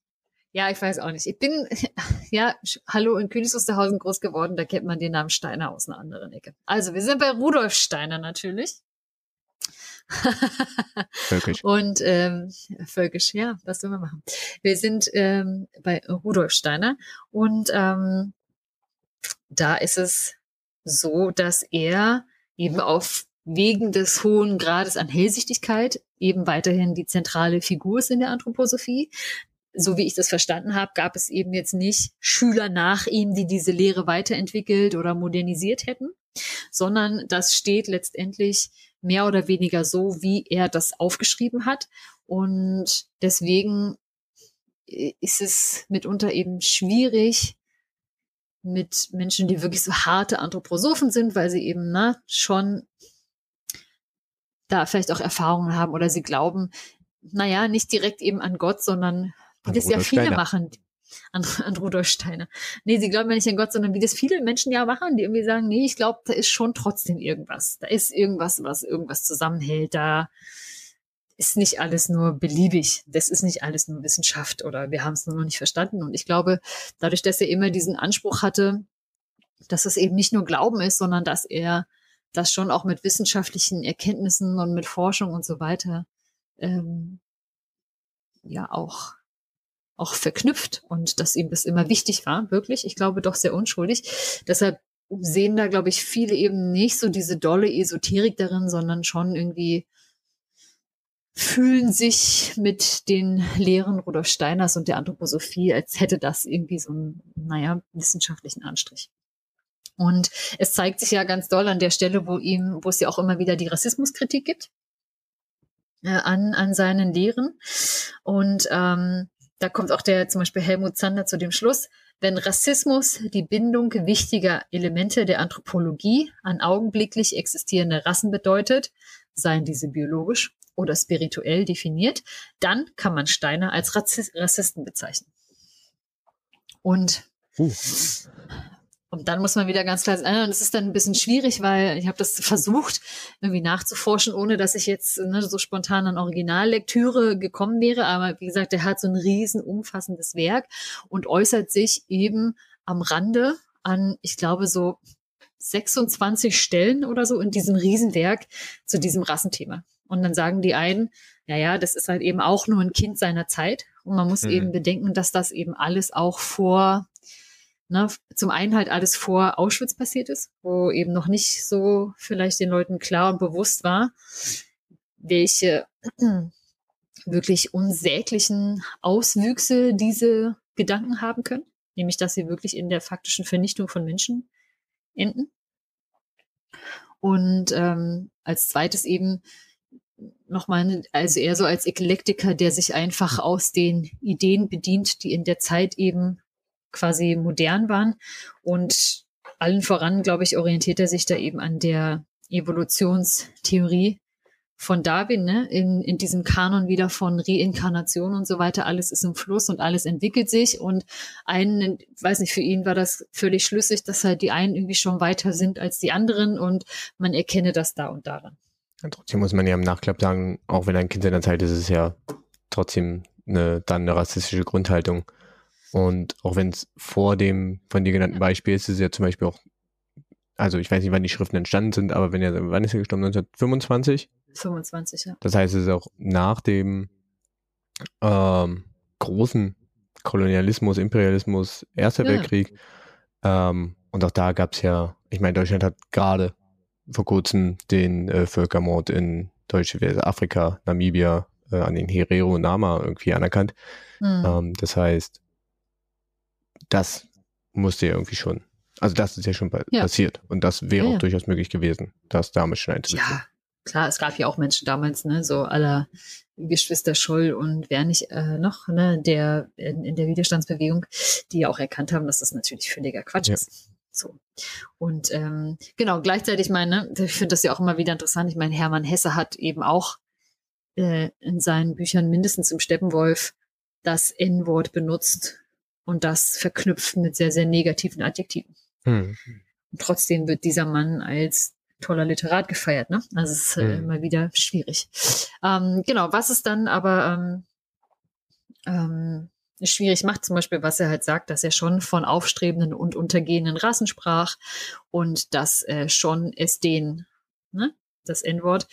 ja, ich weiß auch nicht. Ich bin, *laughs* ja, hallo in Königs Wusterhausen groß geworden, da kennt man den Namen Steiner aus einer anderen Ecke. Also, wir sind bei Rudolf Steiner natürlich. *laughs* Völkisch. Und ähm, Völkisch, ja, was sollen wir machen? Wir sind ähm, bei Rudolf Steiner und ähm, da ist es so, dass er eben auf wegen des hohen Grades an Hellsichtigkeit eben weiterhin die zentrale Figur ist in der Anthroposophie so wie ich das verstanden habe, gab es eben jetzt nicht Schüler nach ihm, die diese Lehre weiterentwickelt oder modernisiert hätten, sondern das steht letztendlich mehr oder weniger so, wie er das aufgeschrieben hat. Und deswegen ist es mitunter eben schwierig, mit Menschen, die wirklich so harte Anthroposophen sind, weil sie eben ne, schon da vielleicht auch Erfahrungen haben oder sie glauben, naja, nicht direkt eben an Gott, sondern wie das ja viele Steiner. machen. An, an Rudolf Steiner. Nee, sie glauben ja nicht an Gott, sondern wie das viele Menschen ja machen, die irgendwie sagen, nee, ich glaube, da ist schon trotzdem irgendwas. Da ist irgendwas, was irgendwas zusammenhält. Da ist nicht alles nur beliebig. Das ist nicht alles nur Wissenschaft oder wir haben es nur noch nicht verstanden. Und ich glaube, dadurch, dass er immer diesen Anspruch hatte, dass es eben nicht nur Glauben ist, sondern dass er das schon auch mit wissenschaftlichen Erkenntnissen und mit Forschung und so weiter ähm, ja auch auch verknüpft und dass ihm das immer wichtig war, wirklich. Ich glaube doch sehr unschuldig. Deshalb sehen da, glaube ich, viele eben nicht so diese dolle Esoterik darin, sondern schon irgendwie fühlen sich mit den Lehren Rudolf Steiners und der Anthroposophie, als hätte das irgendwie so einen, naja, wissenschaftlichen Anstrich. Und es zeigt sich ja ganz doll an der Stelle, wo ihm, wo es ja auch immer wieder die Rassismuskritik gibt äh, an, an seinen Lehren. Und ähm, da kommt auch der zum Beispiel Helmut Zander zu dem Schluss, wenn Rassismus die Bindung wichtiger Elemente der Anthropologie an augenblicklich existierende Rassen bedeutet, seien diese biologisch oder spirituell definiert, dann kann man Steiner als Rassisten bezeichnen. Und. Und dann muss man wieder ganz klar sagen, und es ist dann ein bisschen schwierig, weil ich habe das versucht, irgendwie nachzuforschen, ohne dass ich jetzt ne, so spontan an Originallektüre gekommen wäre. Aber wie gesagt, der hat so ein riesen umfassendes Werk und äußert sich eben am Rande an, ich glaube, so 26 Stellen oder so in diesem Riesenwerk zu diesem Rassenthema. Und dann sagen die einen, ja, ja, das ist halt eben auch nur ein Kind seiner Zeit. Und man muss mhm. eben bedenken, dass das eben alles auch vor ne, zum einen halt alles vor Auschwitz passiert ist, wo eben noch nicht so vielleicht den Leuten klar und bewusst war, welche *clears throat* wirklich unsäglichen Auswüchse diese Gedanken haben können, nämlich dass sie wirklich in der faktischen Vernichtung von Menschen enden. Und ähm, als zweites eben nochmal, also eher so als Eklektiker, der sich einfach aus den Ideen bedient, die in der Zeit eben quasi modern waren. Und allen voran, glaube ich, orientiert er sich da eben an der Evolutionstheorie von Darwin, ne? in, in diesem Kanon wieder von Reinkarnation und so weiter. Alles ist im Fluss und alles entwickelt sich. Und einen, weiß nicht, für ihn war das völlig schlüssig, dass halt die einen irgendwie schon weiter sind als die anderen und man erkenne das da und daran. Ja, trotzdem muss man ja im Nachklapp sagen, auch wenn ein Kind seiner Zeit ist, ist es ja trotzdem eine, dann eine rassistische Grundhaltung. Und auch wenn es vor dem von dir genannten Beispiel ist, ist es ja zum Beispiel auch, also ich weiß nicht, wann die Schriften entstanden sind, aber wenn er, wann ist er gestorben? 1925? 25, ja. Das heißt, es ist auch nach dem ähm, großen Kolonialismus, Imperialismus, Erster ja. Weltkrieg. Ähm, und auch da gab es ja, ich meine, Deutschland hat gerade vor kurzem den äh, Völkermord in Deutsche Afrika, Namibia, äh, an den Herero Nama irgendwie anerkannt. Mhm. Ähm, das heißt, das musste ja irgendwie schon, also das ist ja schon ja. passiert und das wäre ja, auch durchaus möglich gewesen, das damals schon einzusetzen. Ja, klar, es gab ja auch Menschen damals, ne, so aller Geschwister Scholl und wer nicht äh, noch, ne, der in, in, der Widerstandsbewegung, die ja auch erkannt haben, dass das natürlich völliger Quatsch ist. So. Und ähm, genau, gleichzeitig meine, ich finde das ja auch immer wieder interessant. Ich meine, Hermann Hesse hat eben auch äh, in seinen Büchern mindestens im Steppenwolf das N-Wort benutzt, und das verknüpft mit sehr, sehr negativen Adjektiven. Hm. Und trotzdem wird dieser Mann als toller Literat gefeiert, ne? Also es ist äh, hm. immer wieder schwierig. Ähm, genau, was es dann aber ähm, ähm, schwierig macht, zum Beispiel, was er halt sagt, dass er schon von aufstrebenden und untergehenden Rassen sprach und dass äh, schon es den, ne, das N-Wort,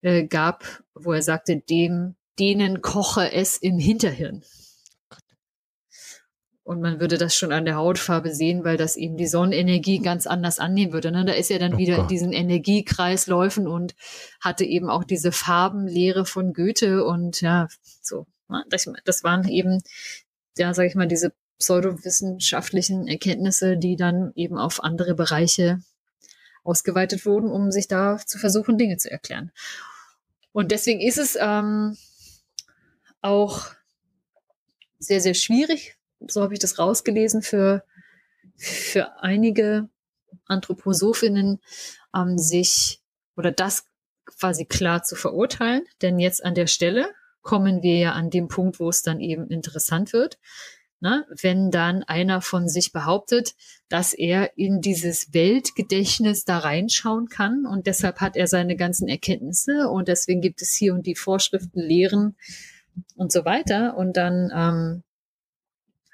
äh, gab, wo er sagte, dem, denen koche es im Hinterhirn. Und man würde das schon an der Hautfarbe sehen, weil das eben die Sonnenenergie ganz anders annehmen würde. Ne? Da ist er dann oh wieder Gott. in diesen Energiekreisläufen und hatte eben auch diese Farbenlehre von Goethe und ja, so. Ne? Das, waren eben, ja, sag ich mal, diese pseudowissenschaftlichen Erkenntnisse, die dann eben auf andere Bereiche ausgeweitet wurden, um sich da zu versuchen, Dinge zu erklären. Und deswegen ist es ähm, auch sehr, sehr schwierig, so habe ich das rausgelesen, für, für einige Anthroposophinnen, ähm, sich oder das quasi klar zu verurteilen. Denn jetzt an der Stelle kommen wir ja an dem Punkt, wo es dann eben interessant wird. Ne? Wenn dann einer von sich behauptet, dass er in dieses Weltgedächtnis da reinschauen kann und deshalb hat er seine ganzen Erkenntnisse und deswegen gibt es hier und die Vorschriften, Lehren und so weiter. Und dann, ähm,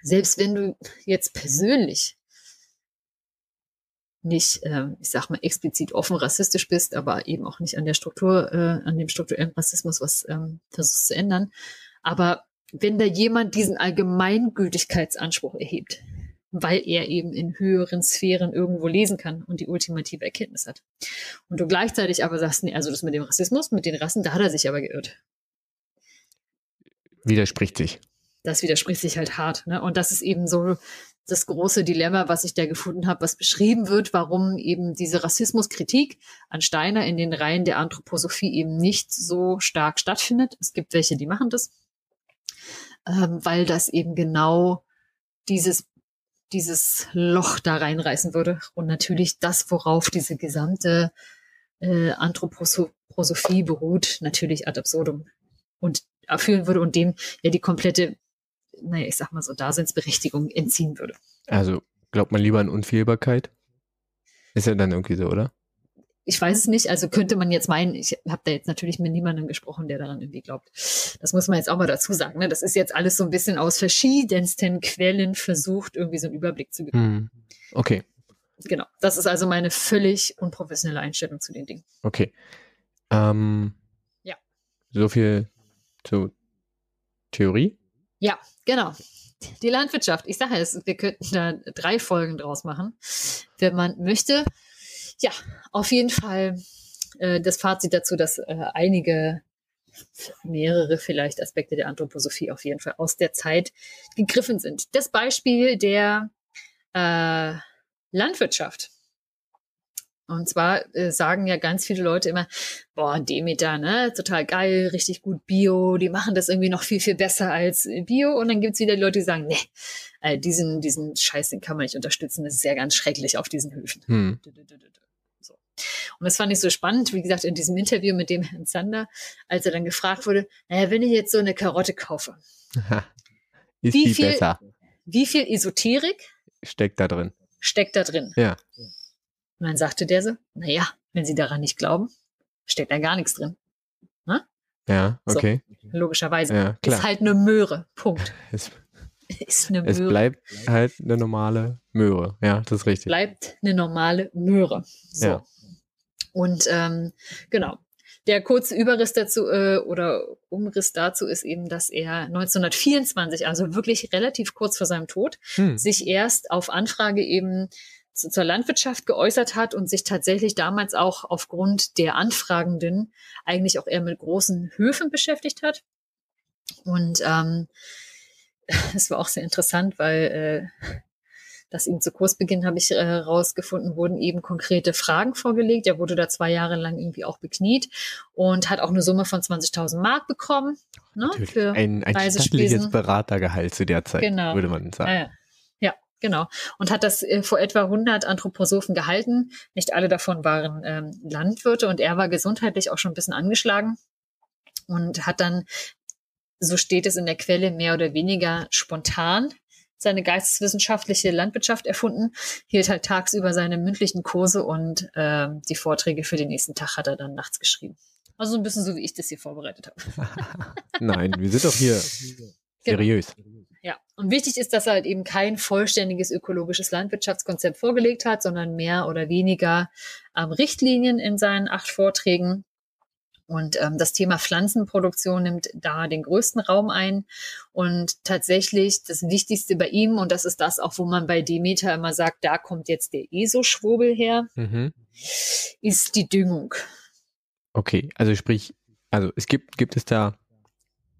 selbst wenn du jetzt persönlich nicht, äh, ich sag mal, explizit offen rassistisch bist, aber eben auch nicht an der Struktur, äh, an dem strukturellen Rassismus was ähm, versuchst zu ändern. Aber wenn da jemand diesen Allgemeingültigkeitsanspruch erhebt, weil er eben in höheren Sphären irgendwo lesen kann und die ultimative Erkenntnis hat. Und du gleichzeitig aber sagst, nee, also das mit dem Rassismus, mit den Rassen, da hat er sich aber geirrt. Widerspricht sich. Das widerspricht sich halt hart. Ne? Und das ist eben so das große Dilemma, was ich da gefunden habe, was beschrieben wird, warum eben diese Rassismuskritik an Steiner in den Reihen der Anthroposophie eben nicht so stark stattfindet. Es gibt welche, die machen das. Ähm, weil das eben genau dieses dieses Loch da reinreißen würde. Und natürlich das, worauf diese gesamte äh, Anthroposophie beruht, natürlich ad absurdum. Und erfüllen würde und dem ja die komplette, naja, ich sag mal so, Daseinsberechtigung entziehen würde. Also glaubt man lieber an Unfehlbarkeit? Ist ja dann irgendwie so, oder? ich weiß es nicht, also könnte man jetzt meinen, ich habe da jetzt natürlich mit niemandem gesprochen, der daran irgendwie glaubt. Das muss man jetzt auch mal dazu sagen. Ne? Das ist jetzt alles so ein bisschen aus verschiedensten Quellen versucht, irgendwie so einen Überblick zu bekommen. Hm. Okay. Genau. Das ist also meine völlig unprofessionelle Einstellung zu den Dingen. Okay. Ähm, ja. So viel zu Theorie? Ja, genau. Die Landwirtschaft. Ich sage es, wir könnten da drei Folgen draus machen, wenn man möchte. Ja, auf jeden Fall äh, das Fazit dazu, dass äh, einige, mehrere vielleicht Aspekte der Anthroposophie auf jeden Fall aus der Zeit gegriffen sind. Das Beispiel der äh, Landwirtschaft. Und zwar äh, sagen ja ganz viele Leute immer, boah, Demeter, ne, total geil, richtig gut Bio, die machen das irgendwie noch viel, viel besser als Bio. Und dann gibt's wieder Leute, die sagen, nee, äh, diesen, diesen Scheiß, den kann man nicht unterstützen, das ist ja ganz schrecklich auf diesen Höfen. Hm. Und das fand ich so spannend, wie gesagt, in diesem Interview mit dem Herrn Zander, als er dann gefragt wurde, naja, wenn ich jetzt so eine Karotte kaufe, ist wie viel, besser? Wie viel Esoterik steckt da drin? Steckt da drin. Ja. Und dann sagte der so, naja, wenn Sie daran nicht glauben, steckt da gar nichts drin. Na? Ja, okay. So, logischerweise. Ja, klar. Ist halt eine Möhre. Punkt. *laughs* Es, ist eine Möhre. Es bleibt halt eine normale Möhre. Ja, das ist richtig. Bleibt eine normale Möhre. So. Ja. Und ähm, genau. Der kurze Überriss dazu äh, oder Umriss dazu ist eben, dass er 1924, also wirklich relativ kurz vor seinem Tod, hm. sich erst auf Anfrage eben zur Landwirtschaft geäußert hat und sich tatsächlich damals auch aufgrund der Anfragenden eigentlich auch eher mit großen Höfen beschäftigt hat. Und ähm, *laughs* es war auch sehr interessant, weil äh, dass ihm zu Kursbeginn, habe ich äh, wurden eben konkrete Fragen vorgelegt. Er wurde da zwei Jahre lang irgendwie auch bekniet und hat auch eine Summe von 20.000 Mark bekommen. Ne, für ein, ein stattliches Beratergehalt zu der Zeit, genau. würde man sagen. Ja, ja. Genau. Und hat das äh, vor etwa 100 Anthroposophen gehalten. Nicht alle davon waren ähm, Landwirte und er war gesundheitlich auch schon ein bisschen angeschlagen und hat dann so steht es in der Quelle, mehr oder weniger spontan seine geisteswissenschaftliche Landwirtschaft erfunden, hielt halt tagsüber seine mündlichen Kurse und äh, die Vorträge für den nächsten Tag hat er dann nachts geschrieben. Also ein bisschen so, wie ich das hier vorbereitet habe. *laughs* Nein, wir sind doch hier genau. seriös. Ja, und wichtig ist, dass er halt eben kein vollständiges ökologisches Landwirtschaftskonzept vorgelegt hat, sondern mehr oder weniger ähm, Richtlinien in seinen acht Vorträgen und ähm, das Thema Pflanzenproduktion nimmt da den größten Raum ein. Und tatsächlich das Wichtigste bei ihm, und das ist das auch, wo man bei Demeter immer sagt, da kommt jetzt der ESO-Schwurbel her, mhm. ist die Düngung. Okay, also sprich, also es gibt, gibt es da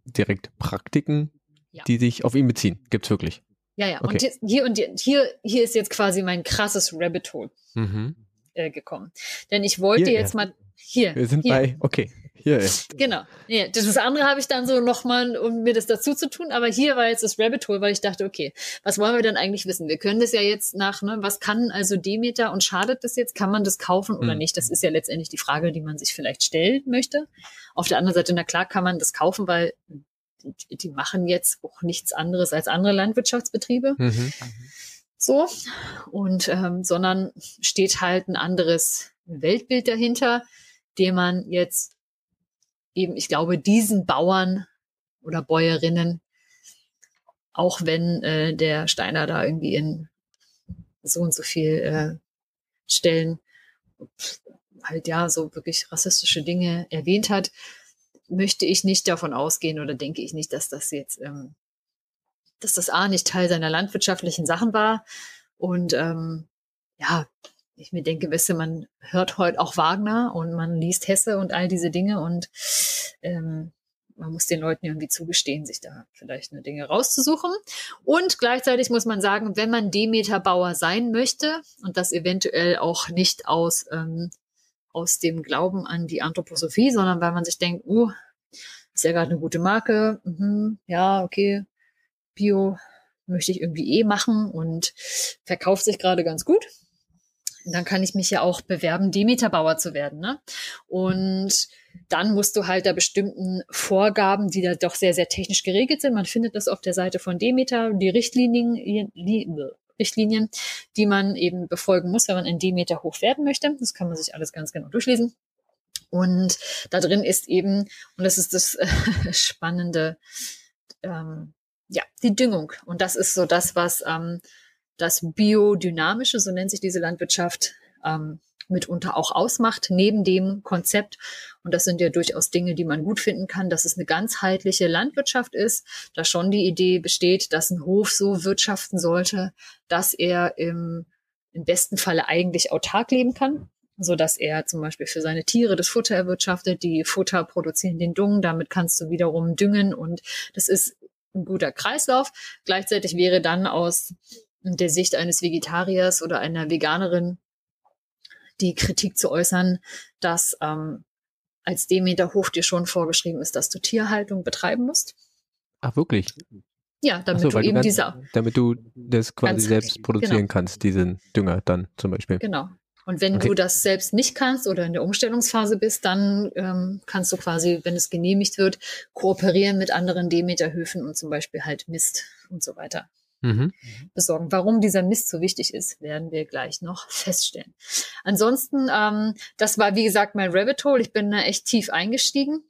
direkt Praktiken, ja. die sich auf ihn beziehen? Gibt es wirklich? Ja, ja. Okay. Und hier, und hier, hier ist jetzt quasi mein krasses Rabbit Hole mhm. äh, gekommen. Denn ich wollte hier, jetzt ja. mal hier. Wir sind hier. bei, okay. Hier ist. Genau. Ja, das andere habe ich dann so nochmal, um mir das dazu zu tun. Aber hier war jetzt das Rabbit Hole, weil ich dachte, okay, was wollen wir denn eigentlich wissen? Wir können das ja jetzt nach, ne, was kann also Demeter und schadet das jetzt? Kann man das kaufen oder mhm. nicht? Das ist ja letztendlich die Frage, die man sich vielleicht stellen möchte. Auf der anderen Seite, na klar, kann man das kaufen, weil die, machen jetzt auch nichts anderes als andere Landwirtschaftsbetriebe. Mhm. So. Und, ähm, sondern steht halt ein anderes Weltbild dahinter, dem man jetzt eben, ich glaube, diesen Bauern oder Bäuerinnen, auch wenn äh, der Steiner da irgendwie in so und so viel äh, Stellen halt ja so wirklich rassistische Dinge erwähnt hat, möchte ich nicht davon ausgehen oder denke ich nicht, dass das jetzt, ähm, dass das A nicht Teil seiner landwirtschaftlichen Sachen war und ähm, ja, ich mir denke, du, man hört heute auch Wagner und man liest Hesse und all diese Dinge und ähm, man muss den Leuten irgendwie zugestehen, sich da vielleicht eine Dinge rauszusuchen. Und gleichzeitig muss man sagen, wenn man Demeter-Bauer sein möchte und das eventuell auch nicht aus, ähm, aus dem Glauben an die Anthroposophie, sondern weil man sich denkt, uh, ist ja gerade eine gute Marke, mhm, ja, okay, Bio möchte ich irgendwie eh machen und verkauft sich gerade ganz gut dann kann ich mich ja auch bewerben, Demeterbauer zu werden. Ne? Und dann musst du halt da bestimmten Vorgaben, die da doch sehr, sehr technisch geregelt sind. Man findet das auf der Seite von Demeter, die Richtlinien, Richtlinien, die man eben befolgen muss, wenn man ein Demeter hoch werden möchte. Das kann man sich alles ganz genau durchlesen. Und da drin ist eben, und das ist das äh, *laughs* Spannende, ähm, ja, die Düngung. Und das ist so das, was ähm, das Biodynamische, so nennt sich diese Landwirtschaft, ähm, mitunter auch ausmacht, neben dem Konzept. Und das sind ja durchaus Dinge, die man gut finden kann, dass es eine ganzheitliche Landwirtschaft ist, da schon die Idee besteht, dass ein Hof so wirtschaften sollte, dass er im, im besten Falle eigentlich autark leben kann so dass er zum Beispiel für seine Tiere das Futter erwirtschaftet, die Futter produzieren den Dung, damit kannst du wiederum düngen und das ist ein guter Kreislauf. Gleichzeitig wäre dann aus der Sicht eines Vegetariers oder einer Veganerin die Kritik zu äußern, dass ähm, als Demeterhof dir schon vorgeschrieben ist, dass du Tierhaltung betreiben musst. Ach, wirklich? Ja, damit so, du eben du diese. Damit du das quasi selbst produzieren genau. kannst, diesen Dünger dann zum Beispiel. Genau. Und wenn okay. du das selbst nicht kannst oder in der Umstellungsphase bist, dann ähm, kannst du quasi, wenn es genehmigt wird, kooperieren mit anderen Demeterhöfen und zum Beispiel halt Mist und so weiter mhm. besorgen. Warum dieser Mist so wichtig ist, werden wir gleich noch *laughs* feststellen. Ansonsten, ähm, das war wie gesagt mein Rabbit Hole. Ich bin da echt tief eingestiegen.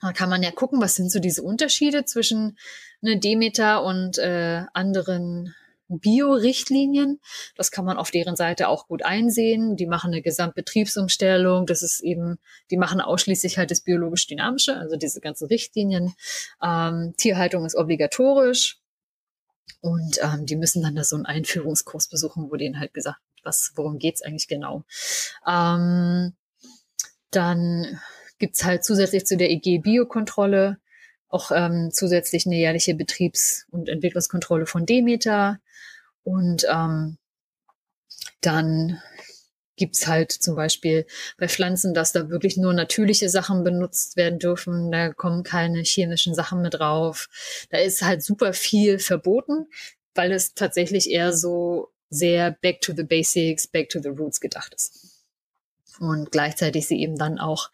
Da kann man ja gucken, was sind so diese Unterschiede zwischen ne, Demeter und äh, anderen Bio-Richtlinien. Das kann man auf deren Seite auch gut einsehen. Die machen eine Gesamtbetriebsumstellung. Das ist eben, die machen ausschließlich halt das biologisch-dynamische, also diese ganzen Richtlinien. Ähm, Tierhaltung ist obligatorisch. Und ähm, die müssen dann da so einen Einführungskurs besuchen, wo denen halt gesagt, was, worum geht's eigentlich genau. Ähm, dann gibt's halt zusätzlich zu der EG-Biokontrolle auch ähm, zusätzlich eine jährliche Betriebs- und Entwicklungskontrolle von Demeter. Und ähm, dann gibt's halt zum Beispiel bei Pflanzen, dass da wirklich nur natürliche Sachen benutzt werden dürfen. Da kommen keine chemischen Sachen mit drauf. Da ist halt super viel verboten, weil es tatsächlich eher so sehr back to the basics, back to the roots gedacht ist. Und gleichzeitig sie eben dann auch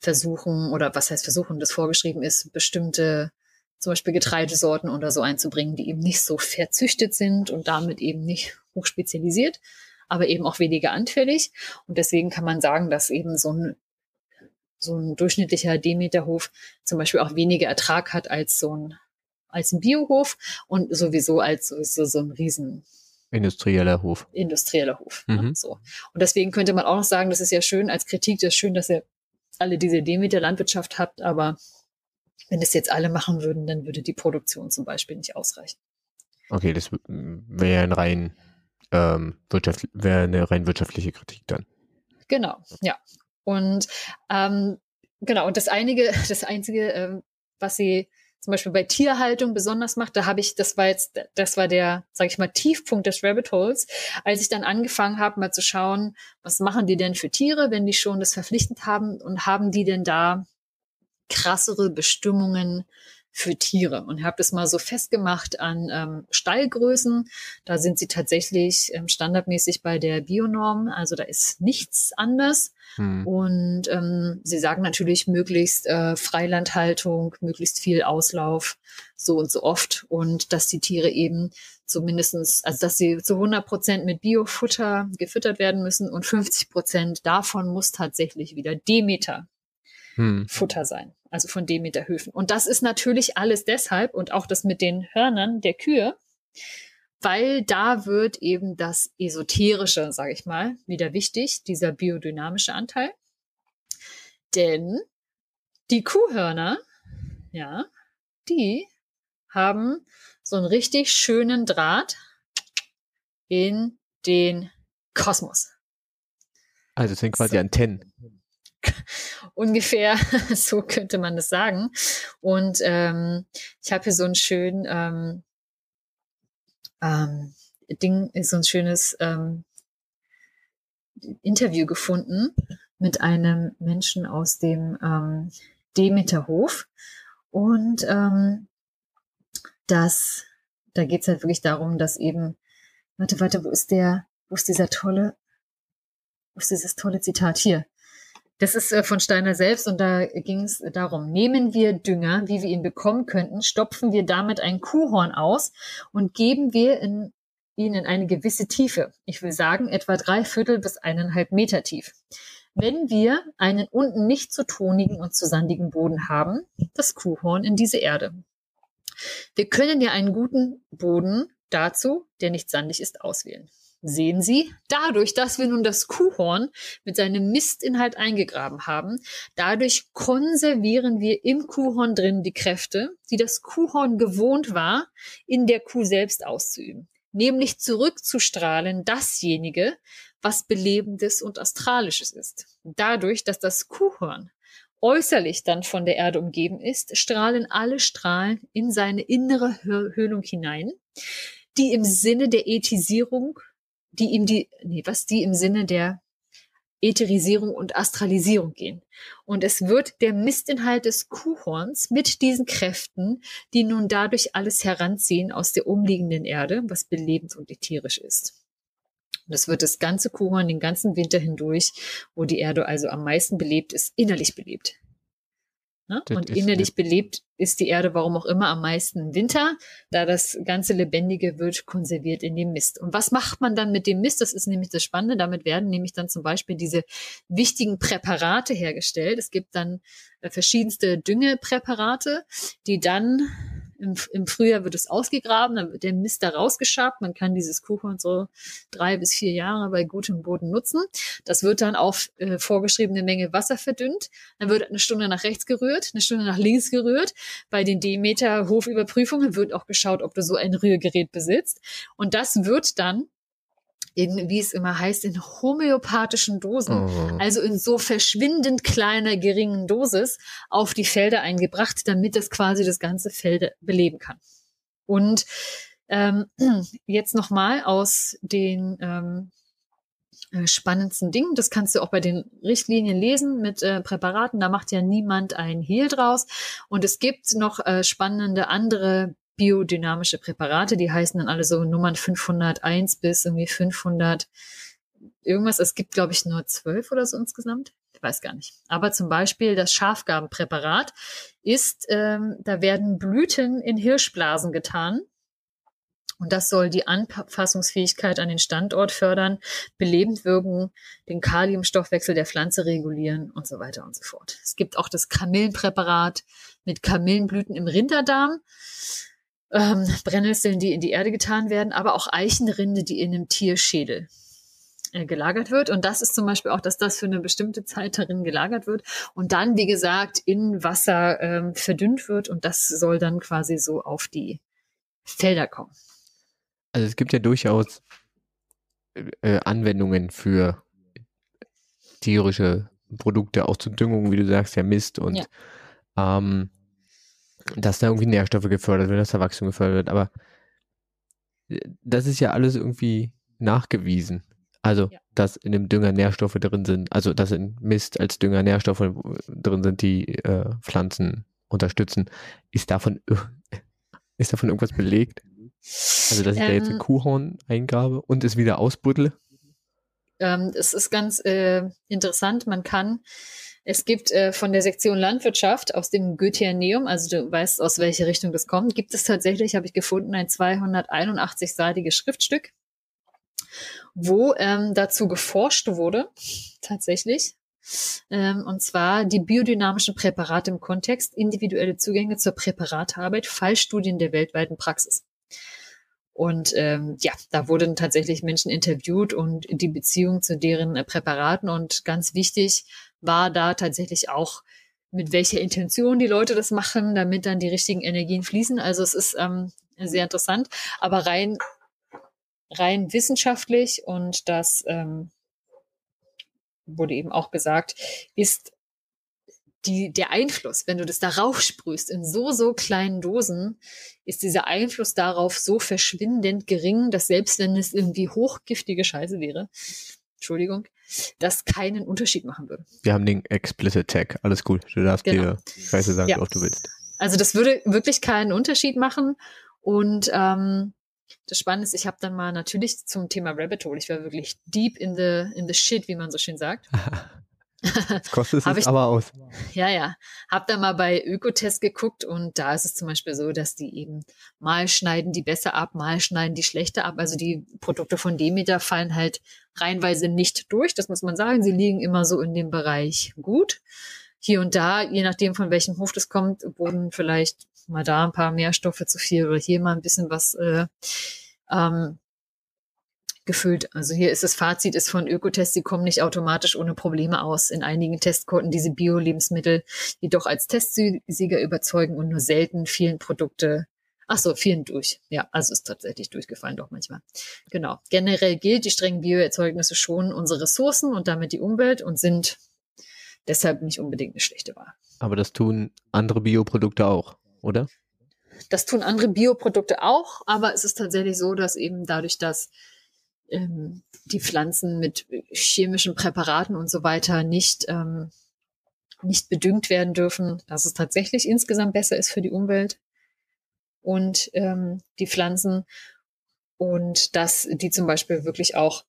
versuchen, oder was heißt versuchen, das vorgeschrieben ist, bestimmte zum Beispiel Getreidesorten oder so einzubringen, die eben nicht so verzüchtet sind und damit eben nicht hochspezialisiert, aber eben auch weniger anfällig. Und deswegen kann man sagen, dass eben so ein, so ein durchschnittlicher Demeterhof zum Beispiel auch weniger Ertrag hat als so ein, als ein Biohof und sowieso als sowieso so ein riesen Industrieller Hof. Industrieller Hof. Mhm. Ne, so. Und deswegen könnte man auch noch sagen, das ist ja schön als Kritik, das ist schön, dass ihr alle diese Demeter-Landwirtschaft habt, aber wenn es jetzt alle machen würden, dann würde die Produktion zum Beispiel nicht ausreichen. Okay, das wäre ein rein ähm, Wirtschaft, wäre eine rein wirtschaftliche Kritik dann. Genau, ja. Und ähm, genau, und das einige, *laughs* das Einzige, ähm, was sie zum Beispiel bei Tierhaltung besonders macht, da habe ich, das war jetzt, das war der, sage ich mal, Tiefpunkt des Rabbit Holes, als ich dann angefangen habe, mal zu schauen, was machen die denn für Tiere, wenn die schon das verpflichtend haben und haben die denn da krassere Bestimmungen für Tiere und habe das mal so festgemacht an ähm, Stallgrößen. Da sind sie tatsächlich ähm, standardmäßig bei der Bionorm, also da ist nichts anders. Hm. Und ähm, sie sagen natürlich möglichst äh, Freilandhaltung, möglichst viel Auslauf, so und so oft und dass die Tiere eben zumindestens, also dass sie zu 100 Prozent mit Biofutter gefüttert werden müssen und 50 Prozent davon muss tatsächlich wieder Demeter hm. Futter sein, also von Demeter Höfen. Und das ist natürlich alles deshalb und auch das mit den Hörnern der Kühe, weil da wird eben das Esoterische, sage ich mal, wieder wichtig, dieser biodynamische Anteil. Denn die Kuhhörner, ja, die haben so einen richtig schönen Draht in den Kosmos. Also sind quasi so. Antennen. *laughs* Ungefähr *laughs* so könnte man das sagen. Und ähm, ich habe hier so ein schön ähm, ähm, Ding, so ein schönes ähm, Interview gefunden mit einem Menschen aus dem ähm, Demeterhof. Und ähm, das, da geht's halt wirklich darum, dass eben, warte, warte, wo ist der, wo ist dieser tolle, wo ist dieses tolle Zitat hier? Das ist äh, von Steiner selbst und da ging es darum, nehmen wir Dünger, wie wir ihn bekommen könnten, stopfen wir damit ein Kuhhorn aus und geben wir in, ihn in eine gewisse Tiefe. Ich will sagen, etwa drei Viertel bis eineinhalb Meter tief. Wenn wir einen unten nicht zu tonigen und zu sandigen Boden haben, das Kuhhorn in diese Erde. Wir können ja einen guten Boden dazu, der nicht sandig ist, auswählen. Sehen Sie, dadurch, dass wir nun das Kuhhorn mit seinem Mistinhalt eingegraben haben, dadurch konservieren wir im Kuhhorn drin die Kräfte, die das Kuhhorn gewohnt war, in der Kuh selbst auszuüben. Nämlich zurückzustrahlen dasjenige, was Belebendes und Astralisches ist. Dadurch, dass das Kuhhorn äußerlich dann von der Erde umgeben ist, strahlen alle Strahlen in seine innere Höhlung hinein, die im Sinne der Ethisierung die ihm die, nee, was die im Sinne der Ätherisierung und Astralisierung gehen. Und es wird der Mistinhalt des Kuhhorns mit diesen Kräften, die nun dadurch alles heranziehen aus der umliegenden Erde, was belebend und ätherisch ist. Und es wird das ganze Kuhhorn den ganzen Winter hindurch, wo die Erde also am meisten belebt ist, innerlich belebt. Ne? Und innerlich belebt ist die Erde, warum auch immer, am meisten Winter, da das ganze Lebendige wird konserviert in dem Mist. Und was macht man dann mit dem Mist? Das ist nämlich das Spannende. Damit werden nämlich dann zum Beispiel diese wichtigen Präparate hergestellt. Es gibt dann äh, verschiedenste Düngepräparate, die dann im, Im Frühjahr wird es ausgegraben, dann wird der Mist da rausgeschabt. Man kann dieses Kuchen so drei bis vier Jahre bei gutem Boden nutzen. Das wird dann auf äh, vorgeschriebene Menge Wasser verdünnt. Dann wird eine Stunde nach rechts gerührt, eine Stunde nach links gerührt. Bei den Demeter Hofüberprüfungen wird auch geschaut, ob du so ein Rührgerät besitzt. Und das wird dann in, wie es immer heißt, in homöopathischen Dosen, oh. also in so verschwindend kleiner, geringen Dosis auf die Felder eingebracht, damit das quasi das ganze Feld beleben kann. Und ähm, *clears throat* jetzt nochmal aus den ähm, äh, spannendsten Dingen. Das kannst du auch bei den Richtlinien lesen mit äh, Präparaten. Da macht ja niemand ein Hehl draus. Und es gibt noch äh, spannende andere biodynamische Präparate, die heißen dann alle so Nummern 501 bis irgendwie 500 irgendwas. Es gibt, glaube ich, nur zwölf oder so insgesamt. Ich weiß gar nicht. Aber zum Beispiel das Schafgabenpräparat ist, ähm, da werden Blüten in Hirschblasen getan. Und das soll die Anpassungsfähigkeit an den Standort fördern, belebend wirken, den Kaliumstoffwechsel der Pflanze regulieren und so weiter und so fort. Es gibt auch das Kamillenpräparat mit Kamillenblüten im Rinderdarm ähm, Brennnesseln, die in die Erde getan werden, aber auch Eichenrinde, die in einem Tierschädel äh, gelagert wird. Und das ist zum Beispiel auch, dass das für eine bestimmte Zeit darin gelagert wird und dann, wie gesagt, in Wasser ähm, verdünnt wird und das soll dann quasi so auf die Felder kommen. Also es gibt ja durchaus äh, Anwendungen für tierische Produkte, auch zur Düngung, wie du sagst, ja Mist und ja. Ähm, dass da irgendwie Nährstoffe gefördert werden, dass da Wachstum gefördert wird. Aber äh, das ist ja alles irgendwie nachgewiesen. Also, ja. dass in dem Dünger Nährstoffe drin sind, also dass in Mist als Dünger Nährstoffe drin sind, die äh, Pflanzen unterstützen. Ist davon, *laughs* ist davon irgendwas belegt? Also, dass ich ähm, da jetzt ein ähm. Kuhhorn eingabe und es wieder ausbuddle? Ähm, es ist ganz äh, interessant. Man kann, es gibt äh, von der Sektion Landwirtschaft aus dem Goetheaneum, also du weißt, aus welche Richtung das kommt, gibt es tatsächlich, habe ich gefunden, ein 281-seitiges Schriftstück wo ähm, dazu geforscht wurde, tatsächlich. Ähm, und zwar die biodynamischen Präparate im Kontext, individuelle Zugänge zur Präparatarbeit, Fallstudien der weltweiten Praxis. Und ähm, ja, da wurden tatsächlich Menschen interviewt und die Beziehung zu deren Präparaten. Und ganz wichtig war da tatsächlich auch, mit welcher Intention die Leute das machen, damit dann die richtigen Energien fließen. Also es ist ähm, sehr interessant. Aber rein rein wissenschaftlich und das ähm, wurde eben auch gesagt, ist die, der Einfluss, wenn du das darauf sprühst in so, so kleinen Dosen, ist dieser Einfluss darauf so verschwindend gering, dass selbst wenn es irgendwie hochgiftige Scheiße wäre, Entschuldigung, das keinen Unterschied machen würde. Wir haben den Explicit Tag, alles gut, du darfst genau. dir Scheiße sagen, ja. wie du willst. Also das würde wirklich keinen Unterschied machen und ähm, das Spannende ist, ich habe dann mal natürlich zum Thema Rabbit Hole, ich war wirklich deep in the, in the shit, wie man so schön sagt. *laughs* Das kostet es ich, aber aus. Ja, ja. Hab da mal bei Ökotest geguckt und da ist es zum Beispiel so, dass die eben mal schneiden die besser ab, mal schneiden die schlechter ab. Also die Produkte von Demeter fallen halt reinweise nicht durch. Das muss man sagen. Sie liegen immer so in dem Bereich gut. Hier und da, je nachdem von welchem Hof das kommt, wurden vielleicht mal da ein paar Nährstoffe zu viel oder hier mal ein bisschen was äh, ähm, gefüllt. Also hier ist das Fazit ist von Ökotest, sie kommen nicht automatisch ohne Probleme aus. In einigen Testquoten diese Bio-Lebensmittel jedoch als Testsieger überzeugen und nur selten vielen Produkte Ach so, vielen durch. Ja, also ist tatsächlich durchgefallen doch manchmal. Genau. Generell gilt, die strengen Bioerzeugnisse schonen unsere Ressourcen und damit die Umwelt und sind deshalb nicht unbedingt eine schlechte Wahl. Aber das tun andere Bioprodukte auch oder? Das tun andere Bioprodukte auch, aber es ist tatsächlich so, dass eben dadurch, dass ähm, die Pflanzen mit chemischen Präparaten und so weiter nicht, ähm, nicht bedüngt werden dürfen, dass es tatsächlich insgesamt besser ist für die Umwelt und ähm, die Pflanzen und dass die zum Beispiel wirklich auch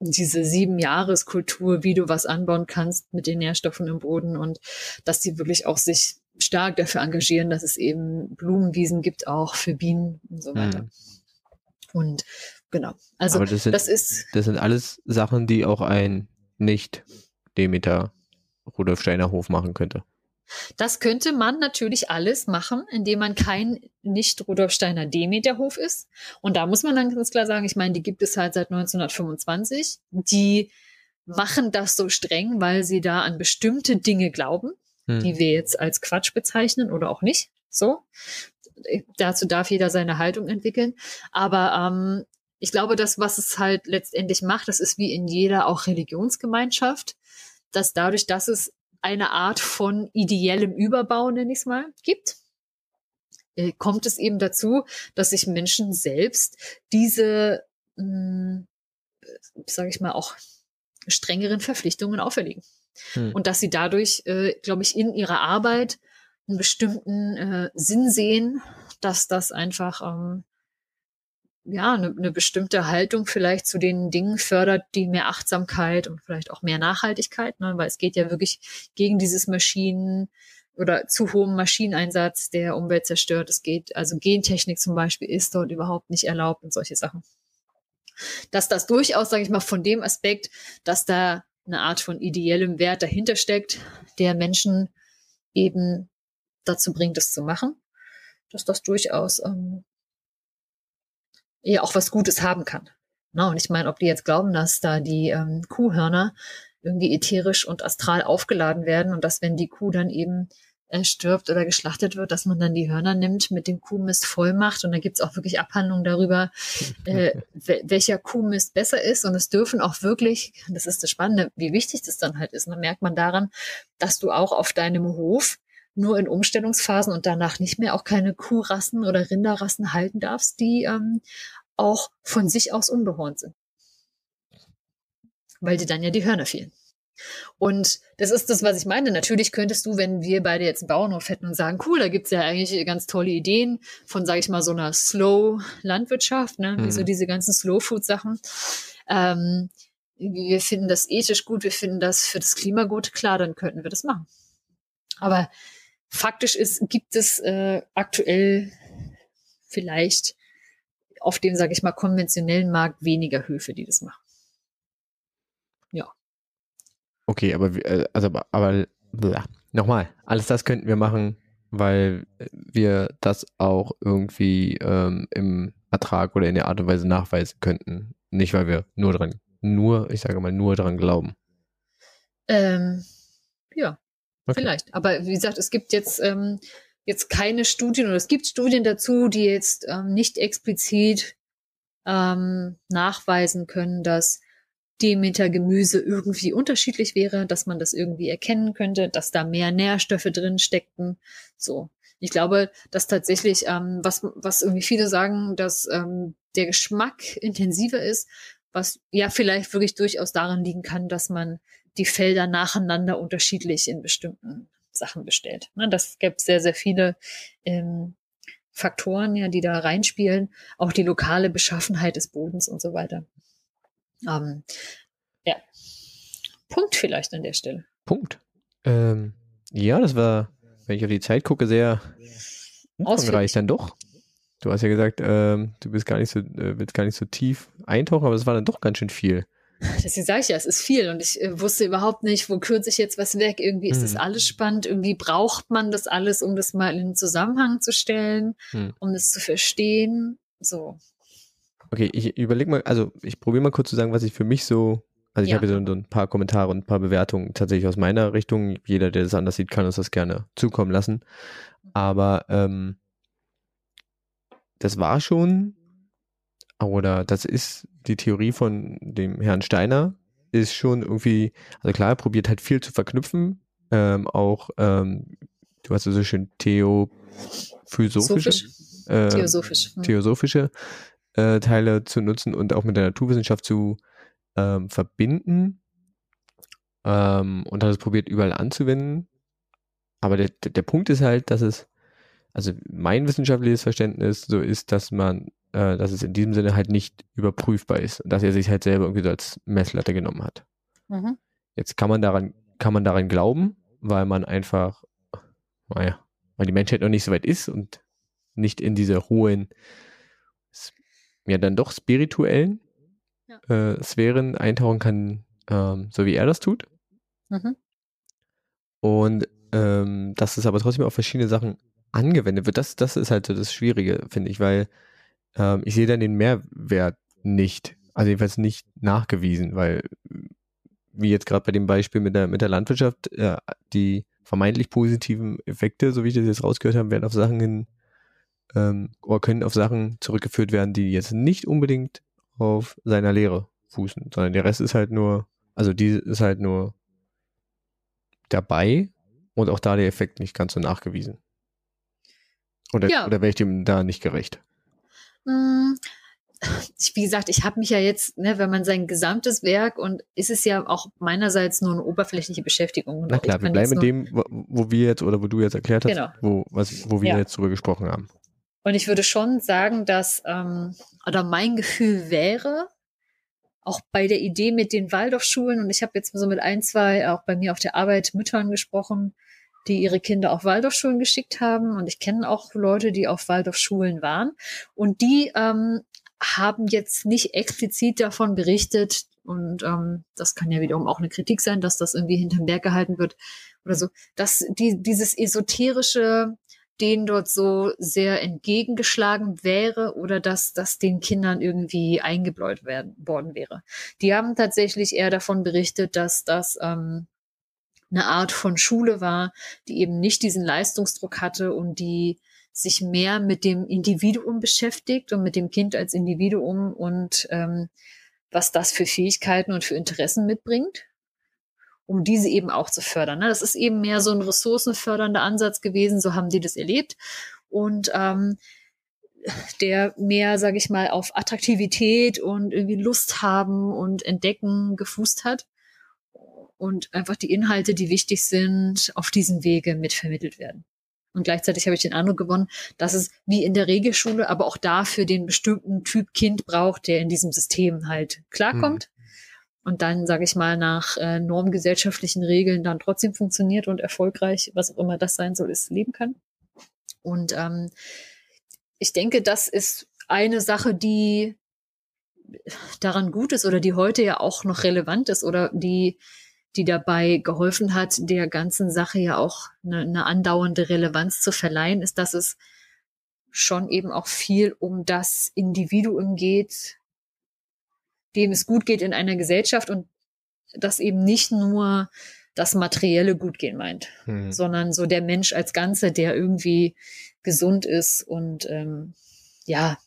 diese sieben Jahreskultur, wie du was anbauen kannst mit den Nährstoffen im Boden und dass die wirklich auch sich stark dafür engagieren, dass es eben Blumenwiesen gibt, auch für Bienen und so weiter. Hm. Und genau, also das, sind, das, ist. Das sind alles Sachen, die auch ein nicht Demeter Rudolf Steiner Hof machen könnte. Das könnte man natürlich alles machen, indem man kein nicht Rudolf Steiner Demeter-Hof ist. Und da muss man dann ganz klar sagen, ich meine, die gibt es halt seit 1925. Die machen das so streng, weil sie da an bestimmte Dinge glauben hm. die wir jetzt als Quatsch bezeichnen oder auch nicht. So. Dazu darf jeder seine Haltung entwickeln. Aber ähm, ich glaube, das, was es halt letztendlich macht, das ist wie in jeder auch Religionsgemeinschaft, dass dadurch, dass es eine Art von ideellem Überbau, nenne ich es mal, gibt, äh, kommt es eben dazu, dass sich Menschen selbst diese, hm, sage ich mal, auch strengeren Verpflichtungen auferlegen. Hm. Und dass sie dadurch, äh, glaube ich, in ihrer Arbeit einen bestimmten äh, Sinn sehen, dass das einfach ähm, ja eine, eine bestimmte Haltung vielleicht zu den Dingen fördert, die mehr Achtsamkeit und vielleicht auch mehr Nachhaltigkeit, ne? weil es geht ja wirklich gegen dieses Maschinen oder zu hohem Maschineneinsatz, der Umwelt zerstört. Es geht, also Gentechnik zum Beispiel ist dort überhaupt nicht erlaubt und solche Sachen. Dass das durchaus, sage ich mal, von dem Aspekt, dass da eine Art von ideellem Wert dahinter steckt, der Menschen eben dazu bringt, es zu machen, dass das durchaus ähm, ja auch was Gutes haben kann. Na, und ich meine, ob die jetzt glauben, dass da die ähm, Kuhhörner irgendwie ätherisch und astral aufgeladen werden und dass wenn die Kuh dann eben äh, stirbt oder geschlachtet wird, dass man dann die Hörner nimmt, mit dem Kuhmist voll macht. Und da gibt's auch wirklich Abhandlungen darüber, *laughs* äh, welcher Kuhmist besser ist. Und es dürfen auch wirklich, das ist das Spannende, wie wichtig das dann halt ist. Und dann merkt man daran, dass du auch auf deinem Hof nur in Umstellungsphasen und danach nicht mehr auch keine Kuhrassen oder Rinderrassen halten darfst, die ähm, auch von sich aus unbehornt sind. weil dir dann ja die Hörner fehlen. Und das ist das, was ich meine. Natürlich könntest du, wenn wir beide jetzt einen Bauernhof hätten und sagen, cool, da gibt's ja eigentlich ganz tolle Ideen von, sage ich mal, so einer Slow-Landwirtschaft, ne? Mhm. wie so mhm. diese ganzen Slow-Food-Sachen. Ähm, wir finden das ethisch gut, wir finden das für das Klima gut, klar, dann könnten wir das machen. Aber faktisch ist, gibt es äh, aktuell vielleicht auf dem, sage ich mal, konventionellen Markt weniger Höfe, die das machen. Ja. Okay, aber äh, also aber nochmal, alles das könnten wir machen, weil wir das auch irgendwie ähm, im Ertrag oder in der Art und Weise nachweisen könnten. Nicht, weil wir nur dran, nur, ich sage mal, nur dran glauben. Ähm, ja, okay. vielleicht. Aber wie gesagt, es gibt jetzt, ähm, jetzt keine Studien oder es gibt Studien dazu, die jetzt ähm, nicht explizit ähm, nachweisen können, dass Demeter-Gemüse irgendwie unterschiedlich wäre, dass man das irgendwie erkennen könnte, dass da mehr Nährstoffe drin steckten. So. Ich glaube, dass tatsächlich, ähm, was, was irgendwie viele sagen, dass ähm, der Geschmack intensiver ist, was ja vielleicht wirklich durchaus daran liegen kann, dass man die Felder nacheinander unterschiedlich in bestimmten Sachen bestellt. Ne, das gibt sehr, sehr viele ähm, Faktoren, ja, die da reinspielen, auch die lokale Beschaffenheit des Bodens und so weiter. Ähm, ja. Punkt vielleicht an der Stelle. Punkt. Ähm, ja, das war, wenn ich auf die Zeit gucke, sehr umfangreich dann doch. Du hast ja gesagt, ähm, du bist gar nicht so, äh, willst gar nicht so tief eintauchen, aber es war dann doch ganz schön viel. Deswegen sage ich ja, es ist viel und ich äh, wusste überhaupt nicht, wo kürze ich jetzt was weg. Irgendwie ist hm. das alles spannend. Irgendwie braucht man das alles, um das mal in den Zusammenhang zu stellen, hm. um das zu verstehen. So. Okay, ich überlege mal, also ich probiere mal kurz zu sagen, was ich für mich so, also ich ja. habe so, so ein paar Kommentare und ein paar Bewertungen tatsächlich aus meiner Richtung. Jeder, der das anders sieht, kann uns das gerne zukommen lassen. Aber ähm, das war schon, oder das ist die Theorie von dem Herrn Steiner, ist schon irgendwie, also klar, er probiert halt viel zu verknüpfen, ähm, auch, ähm, du hast so schön theophysophische, äh, Theosophisch. Hm. theosophische äh, Teile zu nutzen und auch mit der Naturwissenschaft zu ähm, verbinden. Ähm, und hat es probiert, überall anzuwenden. Aber der, der Punkt ist halt, dass es, also mein wissenschaftliches Verständnis so ist, dass man, äh, dass es in diesem Sinne halt nicht überprüfbar ist und dass er sich halt selber irgendwie so als Messlatte genommen hat. Mhm. Jetzt kann man daran, kann man daran glauben, weil man einfach, naja, weil die Menschheit noch nicht so weit ist und nicht in diese hohen ja dann doch spirituellen ja. äh, Sphären eintauchen kann, ähm, so wie er das tut. Mhm. Und ähm, dass es aber trotzdem auf verschiedene Sachen angewendet wird, das, das ist halt so das Schwierige, finde ich, weil ähm, ich sehe dann den Mehrwert nicht, also jedenfalls nicht nachgewiesen, weil wie jetzt gerade bei dem Beispiel mit der, mit der Landwirtschaft, äh, die vermeintlich positiven Effekte, so wie ich das jetzt rausgehört habe, werden auf Sachen hin ähm, oder können auf Sachen zurückgeführt werden, die jetzt nicht unbedingt auf seiner Lehre fußen, sondern der Rest ist halt nur, also die ist halt nur dabei und auch da der Effekt nicht ganz so nachgewiesen. Oder, ja. oder wäre ich dem da nicht gerecht? Mm, wie gesagt, ich habe mich ja jetzt, ne, wenn man sein gesamtes Werk und ist es ja auch meinerseits nur eine oberflächliche Beschäftigung. Na klar, wir bleiben mit dem, wo, wo, wir jetzt oder wo du jetzt erklärt hast, genau. wo, was, wo wir ja. jetzt drüber gesprochen haben. Und ich würde schon sagen, dass, ähm, oder mein Gefühl wäre, auch bei der Idee mit den Waldorfschulen, und ich habe jetzt so mit ein, zwei auch bei mir auf der Arbeit Müttern gesprochen, die ihre Kinder auf Waldorfschulen geschickt haben. Und ich kenne auch Leute, die auf Waldorfschulen waren. Und die ähm, haben jetzt nicht explizit davon berichtet, und ähm, das kann ja wiederum auch eine Kritik sein, dass das irgendwie hinterm Berg gehalten wird oder so, dass die, dieses esoterische denen dort so sehr entgegengeschlagen wäre oder dass das den Kindern irgendwie eingebläut werden, worden wäre. Die haben tatsächlich eher davon berichtet, dass das ähm, eine Art von Schule war, die eben nicht diesen Leistungsdruck hatte und die sich mehr mit dem Individuum beschäftigt und mit dem Kind als Individuum und ähm, was das für Fähigkeiten und für Interessen mitbringt um diese eben auch zu fördern. Ne? Das ist eben mehr so ein ressourcenfördernder Ansatz gewesen, so haben die das erlebt. Und ähm, der mehr, sage ich mal, auf Attraktivität und irgendwie Lust haben und Entdecken gefußt hat und einfach die Inhalte, die wichtig sind, auf diesem Wege mitvermittelt werden. Und gleichzeitig habe ich den Eindruck gewonnen, dass es wie in der Regelschule, aber auch dafür den bestimmten Typ Kind braucht, der in diesem System halt klarkommt. Mhm. Und dann, sage ich mal, nach äh, normgesellschaftlichen Regeln dann trotzdem funktioniert und erfolgreich, was auch immer das sein soll, ist, leben kann. Und ähm, ich denke, das ist eine Sache, die daran gut ist oder die heute ja auch noch relevant ist oder die die dabei geholfen hat, der ganzen Sache ja auch eine, eine andauernde Relevanz zu verleihen, ist, dass es schon eben auch viel um das Individuum geht, dem es gut geht in einer Gesellschaft und das eben nicht nur das materielle Gutgehen meint, hm. sondern so der Mensch als Ganze, der irgendwie gesund ist und ähm, ja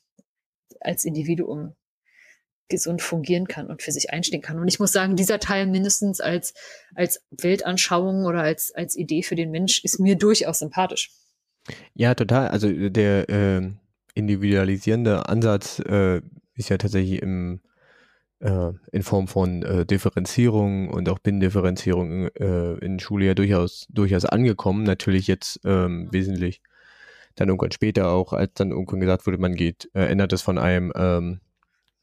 als Individuum gesund fungieren kann und für sich einstehen kann. Und ich muss sagen, dieser Teil mindestens als, als Weltanschauung oder als, als Idee für den Mensch ist mir durchaus sympathisch. Ja, total. Also der äh, individualisierende Ansatz äh, ist ja tatsächlich im, äh, in Form von äh, Differenzierung und auch Binnendifferenzierung äh, in Schule ja durchaus, durchaus angekommen. Natürlich jetzt ähm, wesentlich dann irgendwann später auch, als dann irgendwann gesagt wurde, man geht, äh, ändert es von einem ähm,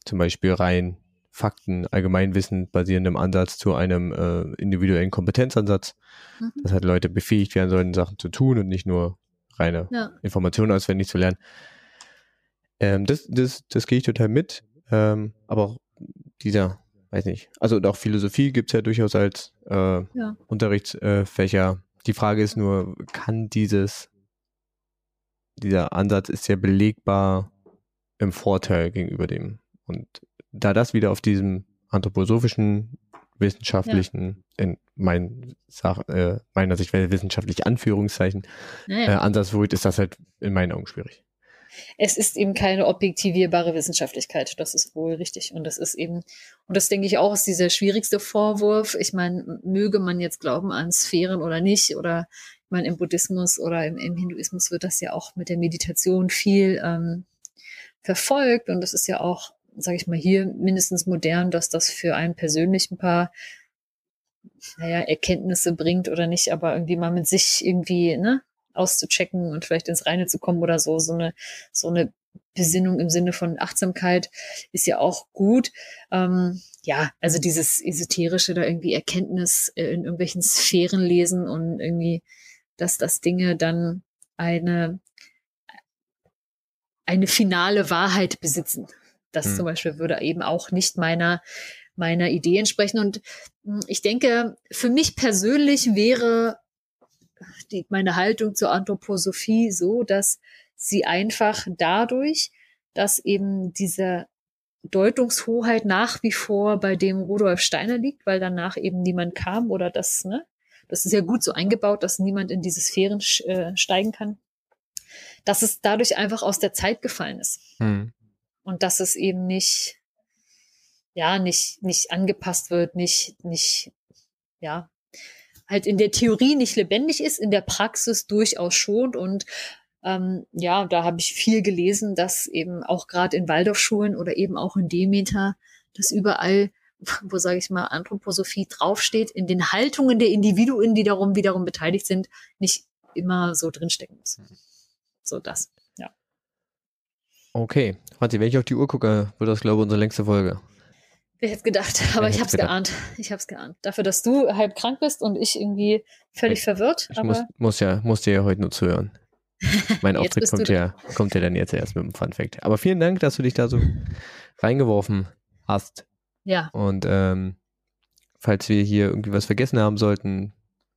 zum Beispiel rein Fakten, Allgemeinwissen basierendem Ansatz zu einem äh, individuellen Kompetenzansatz, mhm. dass halt Leute befähigt werden sollen, Sachen zu tun und nicht nur reine ja. Informationen auswendig zu lernen. Ähm, das, das, das gehe ich total mit. Ähm, aber auch dieser, weiß nicht, also auch Philosophie gibt es ja durchaus als äh, ja. Unterrichtsfächer. Äh, Die Frage ist nur, kann dieses, dieser Ansatz ist ja belegbar im Vorteil gegenüber dem und da das wieder auf diesem anthroposophischen, wissenschaftlichen, ja. in mein, äh, meiner Sicht wissenschaftliche Anführungszeichen, ja, ja. Äh, Ansatz beruht, ist das halt in meinen Augen schwierig. Es ist eben keine objektivierbare Wissenschaftlichkeit, das ist wohl richtig. Und das ist eben, und das denke ich auch, ist dieser schwierigste Vorwurf. Ich meine, möge man jetzt glauben an Sphären oder nicht, oder ich meine, im Buddhismus oder im, im Hinduismus wird das ja auch mit der Meditation viel ähm, verfolgt. Und das ist ja auch sage ich mal, hier mindestens modern, dass das für einen persönlich ein paar naja, Erkenntnisse bringt oder nicht, aber irgendwie mal mit sich irgendwie ne, auszuchecken und vielleicht ins Reine zu kommen oder so. So eine, so eine Besinnung im Sinne von Achtsamkeit ist ja auch gut. Ähm, ja, also dieses esoterische da irgendwie Erkenntnis äh, in irgendwelchen Sphären lesen und irgendwie, dass das Dinge dann eine eine finale Wahrheit besitzen. Das hm. zum Beispiel würde eben auch nicht meiner, meiner Idee entsprechen. Und hm, ich denke, für mich persönlich wäre die, meine Haltung zur Anthroposophie so, dass sie einfach dadurch, dass eben diese Deutungshoheit nach wie vor bei dem Rudolf Steiner liegt, weil danach eben niemand kam oder das, ne? Das ist ja gut so eingebaut, dass niemand in diese Sphären äh, steigen kann. Dass es dadurch einfach aus der Zeit gefallen ist. Hm und dass es eben nicht, ja, nicht, nicht angepasst wird, nicht, nicht, ja, halt in der Theorie nicht lebendig ist, in der Praxis durchaus schon und ähm, ja, da habe ich viel gelesen, dass eben auch gerade in Waldorfschulen oder eben auch in Demeter, dass überall, wo sage ich mal, Anthroposophie draufsteht, in den Haltungen der Individuen, die darum wiederum beteiligt sind, nicht immer so drinstecken muss. Mhm. So das. Okay. Franzi, wenn ich auf die Uhr gucke, wird das, glaube ich, unsere längste Folge. Wer hätte gedacht, aber ich habe es geahnt. Ich habe es geahnt. Dafür, dass du halb krank bist und ich irgendwie völlig ich, verwirrt. Ich muss, muss, ja, muss dir ja heute nur zuhören. *laughs* Mein Auftritt kommt ja, kommt ja dann jetzt erst mit dem Fun Fact. Aber vielen Dank, dass du dich da so reingeworfen hast. Ja. Und ähm, falls wir hier irgendwie was vergessen haben sollten,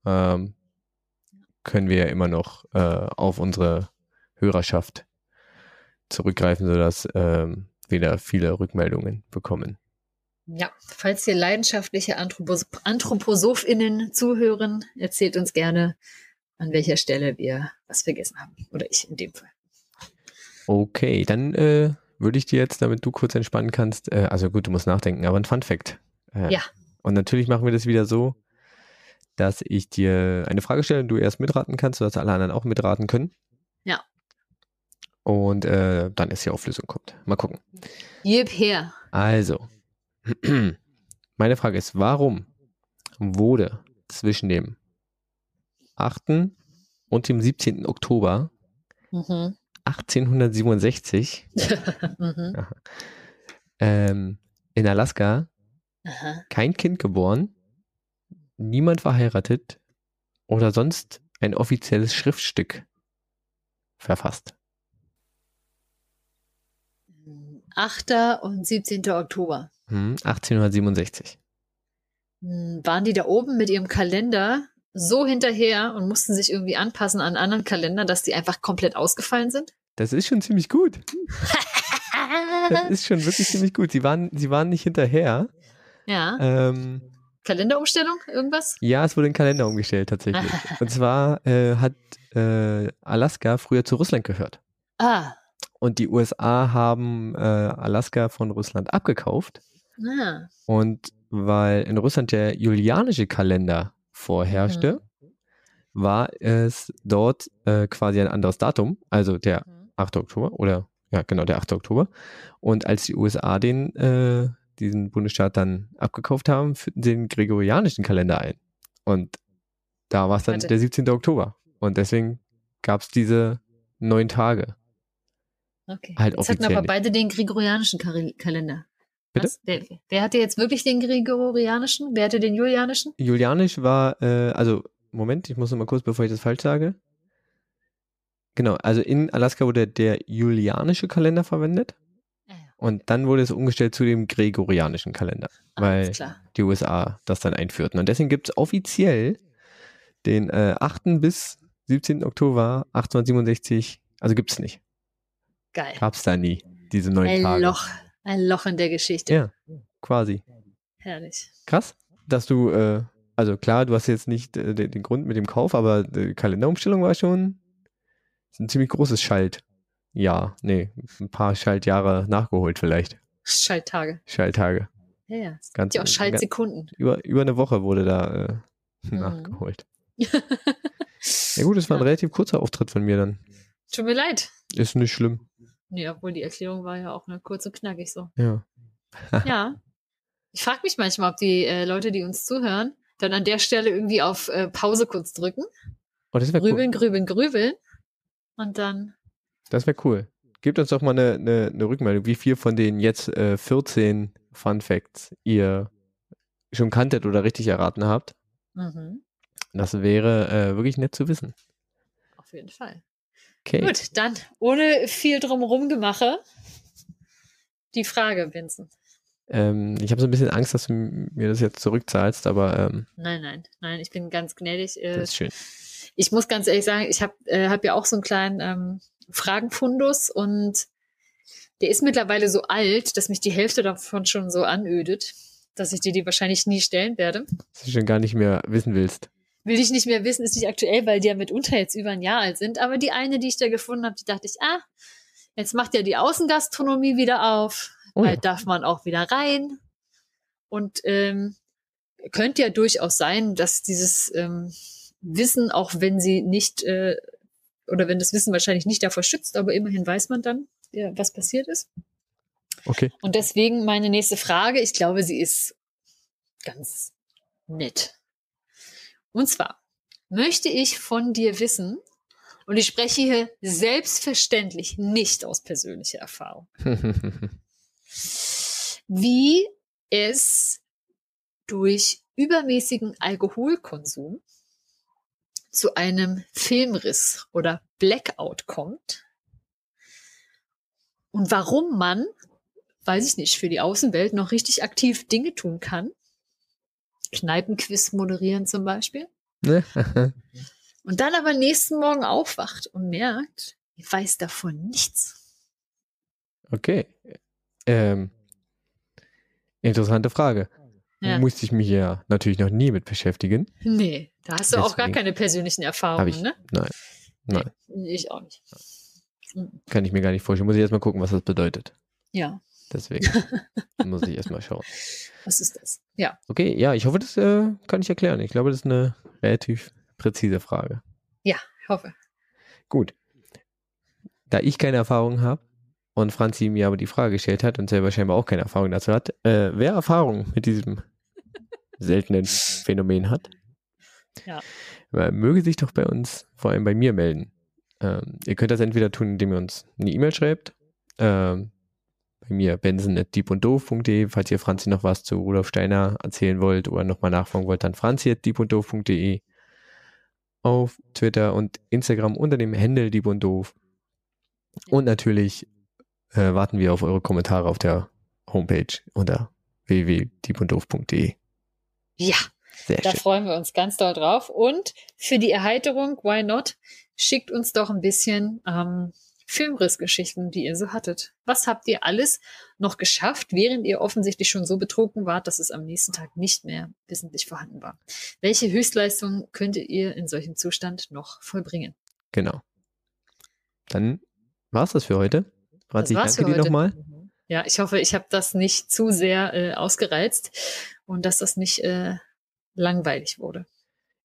ähm, können wir ja immer noch äh, auf unsere Hörerschaft zurückgreifen, sodass ähm, wir da viele Rückmeldungen bekommen. Ja, falls hier leidenschaftliche Anthropos AnthroposophInnen zuhören, erzählt uns gerne, an welcher Stelle wir was vergessen haben. Oder ich in dem Fall. Okay, dann äh, würde ich dir jetzt, damit du kurz entspannen kannst, äh, also gut, du musst nachdenken, aber ein Fun Fact. Äh, ja. Und natürlich machen wir das wieder so, dass ich dir eine Frage stelle und du erst mitraten kannst, sodass alle anderen auch mitraten können. Ja. Und äh, dann erst die Auflösung kommt. Mal gucken. Jip her. Also, *clears throat* meine Frage ist, warum wurde zwischen dem 8. und dem 17. Oktober Mhm. 1867 *laughs* mhm. ähm, in Alaska Aha. kein Kind geboren, niemand verheiratet oder sonst ein offizielles Schriftstück verfasst. 8. und 17. Oktober. Hm, 1867. Hm, Waren die da oben mit ihrem Kalender so hinterher und mussten sich irgendwie anpassen an anderen Kalender, dass die einfach komplett ausgefallen sind? Das ist schon ziemlich gut. Das *laughs* ist schon wirklich ziemlich gut. Sie waren, sie waren nicht hinterher. ja. Ähm, Kalenderumstellung? Irgendwas? ja, es wurde ein Kalender umgestellt tatsächlich. *laughs* Und zwar äh, hat äh, Alaska früher zu Russland gehört. Ah. Und die USA haben äh, Alaska von Russland abgekauft. ah. Und weil in Russland der julianische Kalender vorherrschte, war es dort äh, quasi ein anderes Datum, also der 8. Oktober oder ja, genau, der 8. Oktober. Und als die USA den, äh, diesen Bundesstaat dann abgekauft haben, führten sie den gregorianischen Kalender ein. Und da war es dann Warte. der 17. Oktober. Und deswegen gab es diese neun Tage. Okay. Halt jetzt hatten aber beide den gregorianischen Kalender. Bitte? Wer, wer hatte jetzt wirklich den gregorianischen? Wer hatte den julianischen? Julianisch war, äh, also, Moment, ich muss noch mal kurz, bevor ich das falsch sage. Genau, also in Alaska wurde der julianische Kalender verwendet Ja, ja. und dann wurde es umgestellt zu dem gregorianischen Kalender, weil Alles klar. die USA das dann einführten. Und deswegen gibt es offiziell den äh, 8. bis 17. Oktober 1867, also gibt es nicht. Geil. Gab es da nie, diese neun Ein Tage. Loch. Ein Loch in der Geschichte. Ja, quasi. Herrlich. Krass, dass du, äh, also klar, du hast jetzt nicht äh, den, den Grund mit dem Kauf, aber die Kalenderumstellung war schon ein ziemlich großes Schaltjahr. Nee, ein paar Schaltjahre nachgeholt vielleicht. Schalttage. Schalttage. Ja, ja. Es Ganz, gibt ja auch ganz, Schaltsekunden. über, über eine Woche wurde da äh, Mhm. nachgeholt. *laughs* Ja gut, es war ein relativ kurzer Auftritt von mir dann. Tut mir leid. Ist nicht schlimm. Nee, obwohl die Erklärung war ja auch nur kurz und knackig so. Ja. Ja. Ich frage mich manchmal, ob die äh, Leute, die uns zuhören, dann an der Stelle irgendwie auf äh, Pause kurz drücken, Oh, das wäre cool. grübeln, grübeln, grübeln und dann Das wäre cool. Gebt uns doch mal eine, eine, eine Rückmeldung, wie viel von den jetzt äh, 14 Fun Facts ihr schon kanntet oder richtig erraten habt. mhm, Das wäre äh, wirklich nett zu wissen. auf jeden Fall. Okay. Gut, dann ohne viel drumherum gemache, die Frage, Vincent. Ähm, ich habe so ein bisschen Angst, dass du mir das jetzt zurückzahlst, aber ähm, Nein, nein, nein, ich bin ganz gnädig. Äh, das ist schön. ich muss ganz ehrlich sagen, ich habe äh, hab ja auch so einen kleinen ähm, Fragenfundus und der ist mittlerweile so alt, dass mich die Hälfte davon schon so anödet, dass ich dir die wahrscheinlich nie stellen werde. Dass du schon gar nicht mehr wissen willst. Will ich nicht mehr wissen, ist nicht aktuell, weil die ja mitunter jetzt über ein Jahr alt sind. Aber die eine, die ich da gefunden habe, die dachte ich, ah, jetzt macht ja die Außengastronomie wieder auf, Oh bald darf man auch wieder rein. Und ähm, könnte ja durchaus sein, dass dieses ähm, Wissen, auch wenn sie nicht, äh, oder wenn das Wissen wahrscheinlich nicht davor schützt, aber immerhin weiß man dann, ja, was passiert ist. Okay. Und deswegen meine nächste Frage, ich glaube, sie ist ganz nett. Und zwar möchte ich von dir wissen, und ich spreche hier selbstverständlich nicht aus persönlicher Erfahrung, *laughs* wie es durch übermäßigen Alkoholkonsum zu einem Filmriss oder Blackout kommt und warum man, weiß ich nicht, für die Außenwelt noch richtig aktiv Dinge tun kann. Kneipenquiz moderieren zum Beispiel. Ne? *laughs* Und dann aber nächsten Morgen aufwacht und merkt, ich weiß davon nichts. okay. Ähm, interessante Frage. Ja. Musste ich mich ja natürlich noch nie mit beschäftigen. Nee, da hast du auch gar Deswegen keine persönlichen Erfahrungen, ich. ne? Nein. Nein. Nee, ich auch nicht. Kann ich mir gar nicht vorstellen. Muss ich erstmal gucken, was das bedeutet. Ja, Deswegen muss ich erstmal schauen. *laughs* was ist das? Ja, Okay, ja, ich hoffe, das äh, kann ich erklären. Ich glaube, das ist eine relativ präzise Frage. ja, hoffe. Gut. da ich keine Erfahrung habe und Franzi mir aber die Frage gestellt hat und selber scheinbar auch keine Erfahrung dazu hat, äh, wer Erfahrung mit diesem *laughs* seltenen Phänomen hat, Ja. äh, möge sich doch bei uns, vor allem bei mir, melden. Ähm, ihr könnt das entweder tun, indem ihr uns eine E-Mail schreibt. Ähm, bei mir benson.diepunddoof.de, falls ihr Franzi noch was zu Rudolf Steiner erzählen wollt oder nochmal nachfragen wollt, dann franzi.diepunddoof.de auf Twitter und Instagram unter dem Handle Dieb und Doof. Und natürlich äh, warten wir auf eure Kommentare auf der Homepage unter www.diepunddoof.de. Ja, Sehr da schön. freuen wir uns ganz doll drauf. Und für die Erheiterung, why not, schickt uns doch ein bisschen ähm, Filmrissgeschichten, die ihr so hattet. Was habt ihr alles noch geschafft, während ihr offensichtlich schon so betrunken wart, dass es am nächsten Tag nicht mehr wissentlich vorhanden war? Welche Höchstleistung könntet ihr in solchem Zustand noch vollbringen? Genau. Dann war's das für heute. Franzi, war's danke für dir nochmal. Mhm. Ja, ich hoffe, ich habe das nicht zu sehr äh, ausgereizt und dass das nicht äh, langweilig wurde.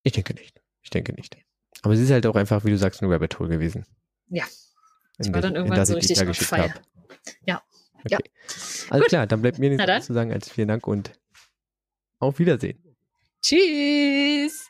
Ich denke nicht. Ich denke nicht. Aber es ist halt auch einfach, wie du sagst, ein Rabbit Hole gewesen. Ja. Ich war dann irgendwann so richtig fire. hab. Ja. Okay. Ja. Alles Gut. klar, dann bleibt mir nichts zu sagen als vielen Dank und auf Wiedersehen. Tschüss!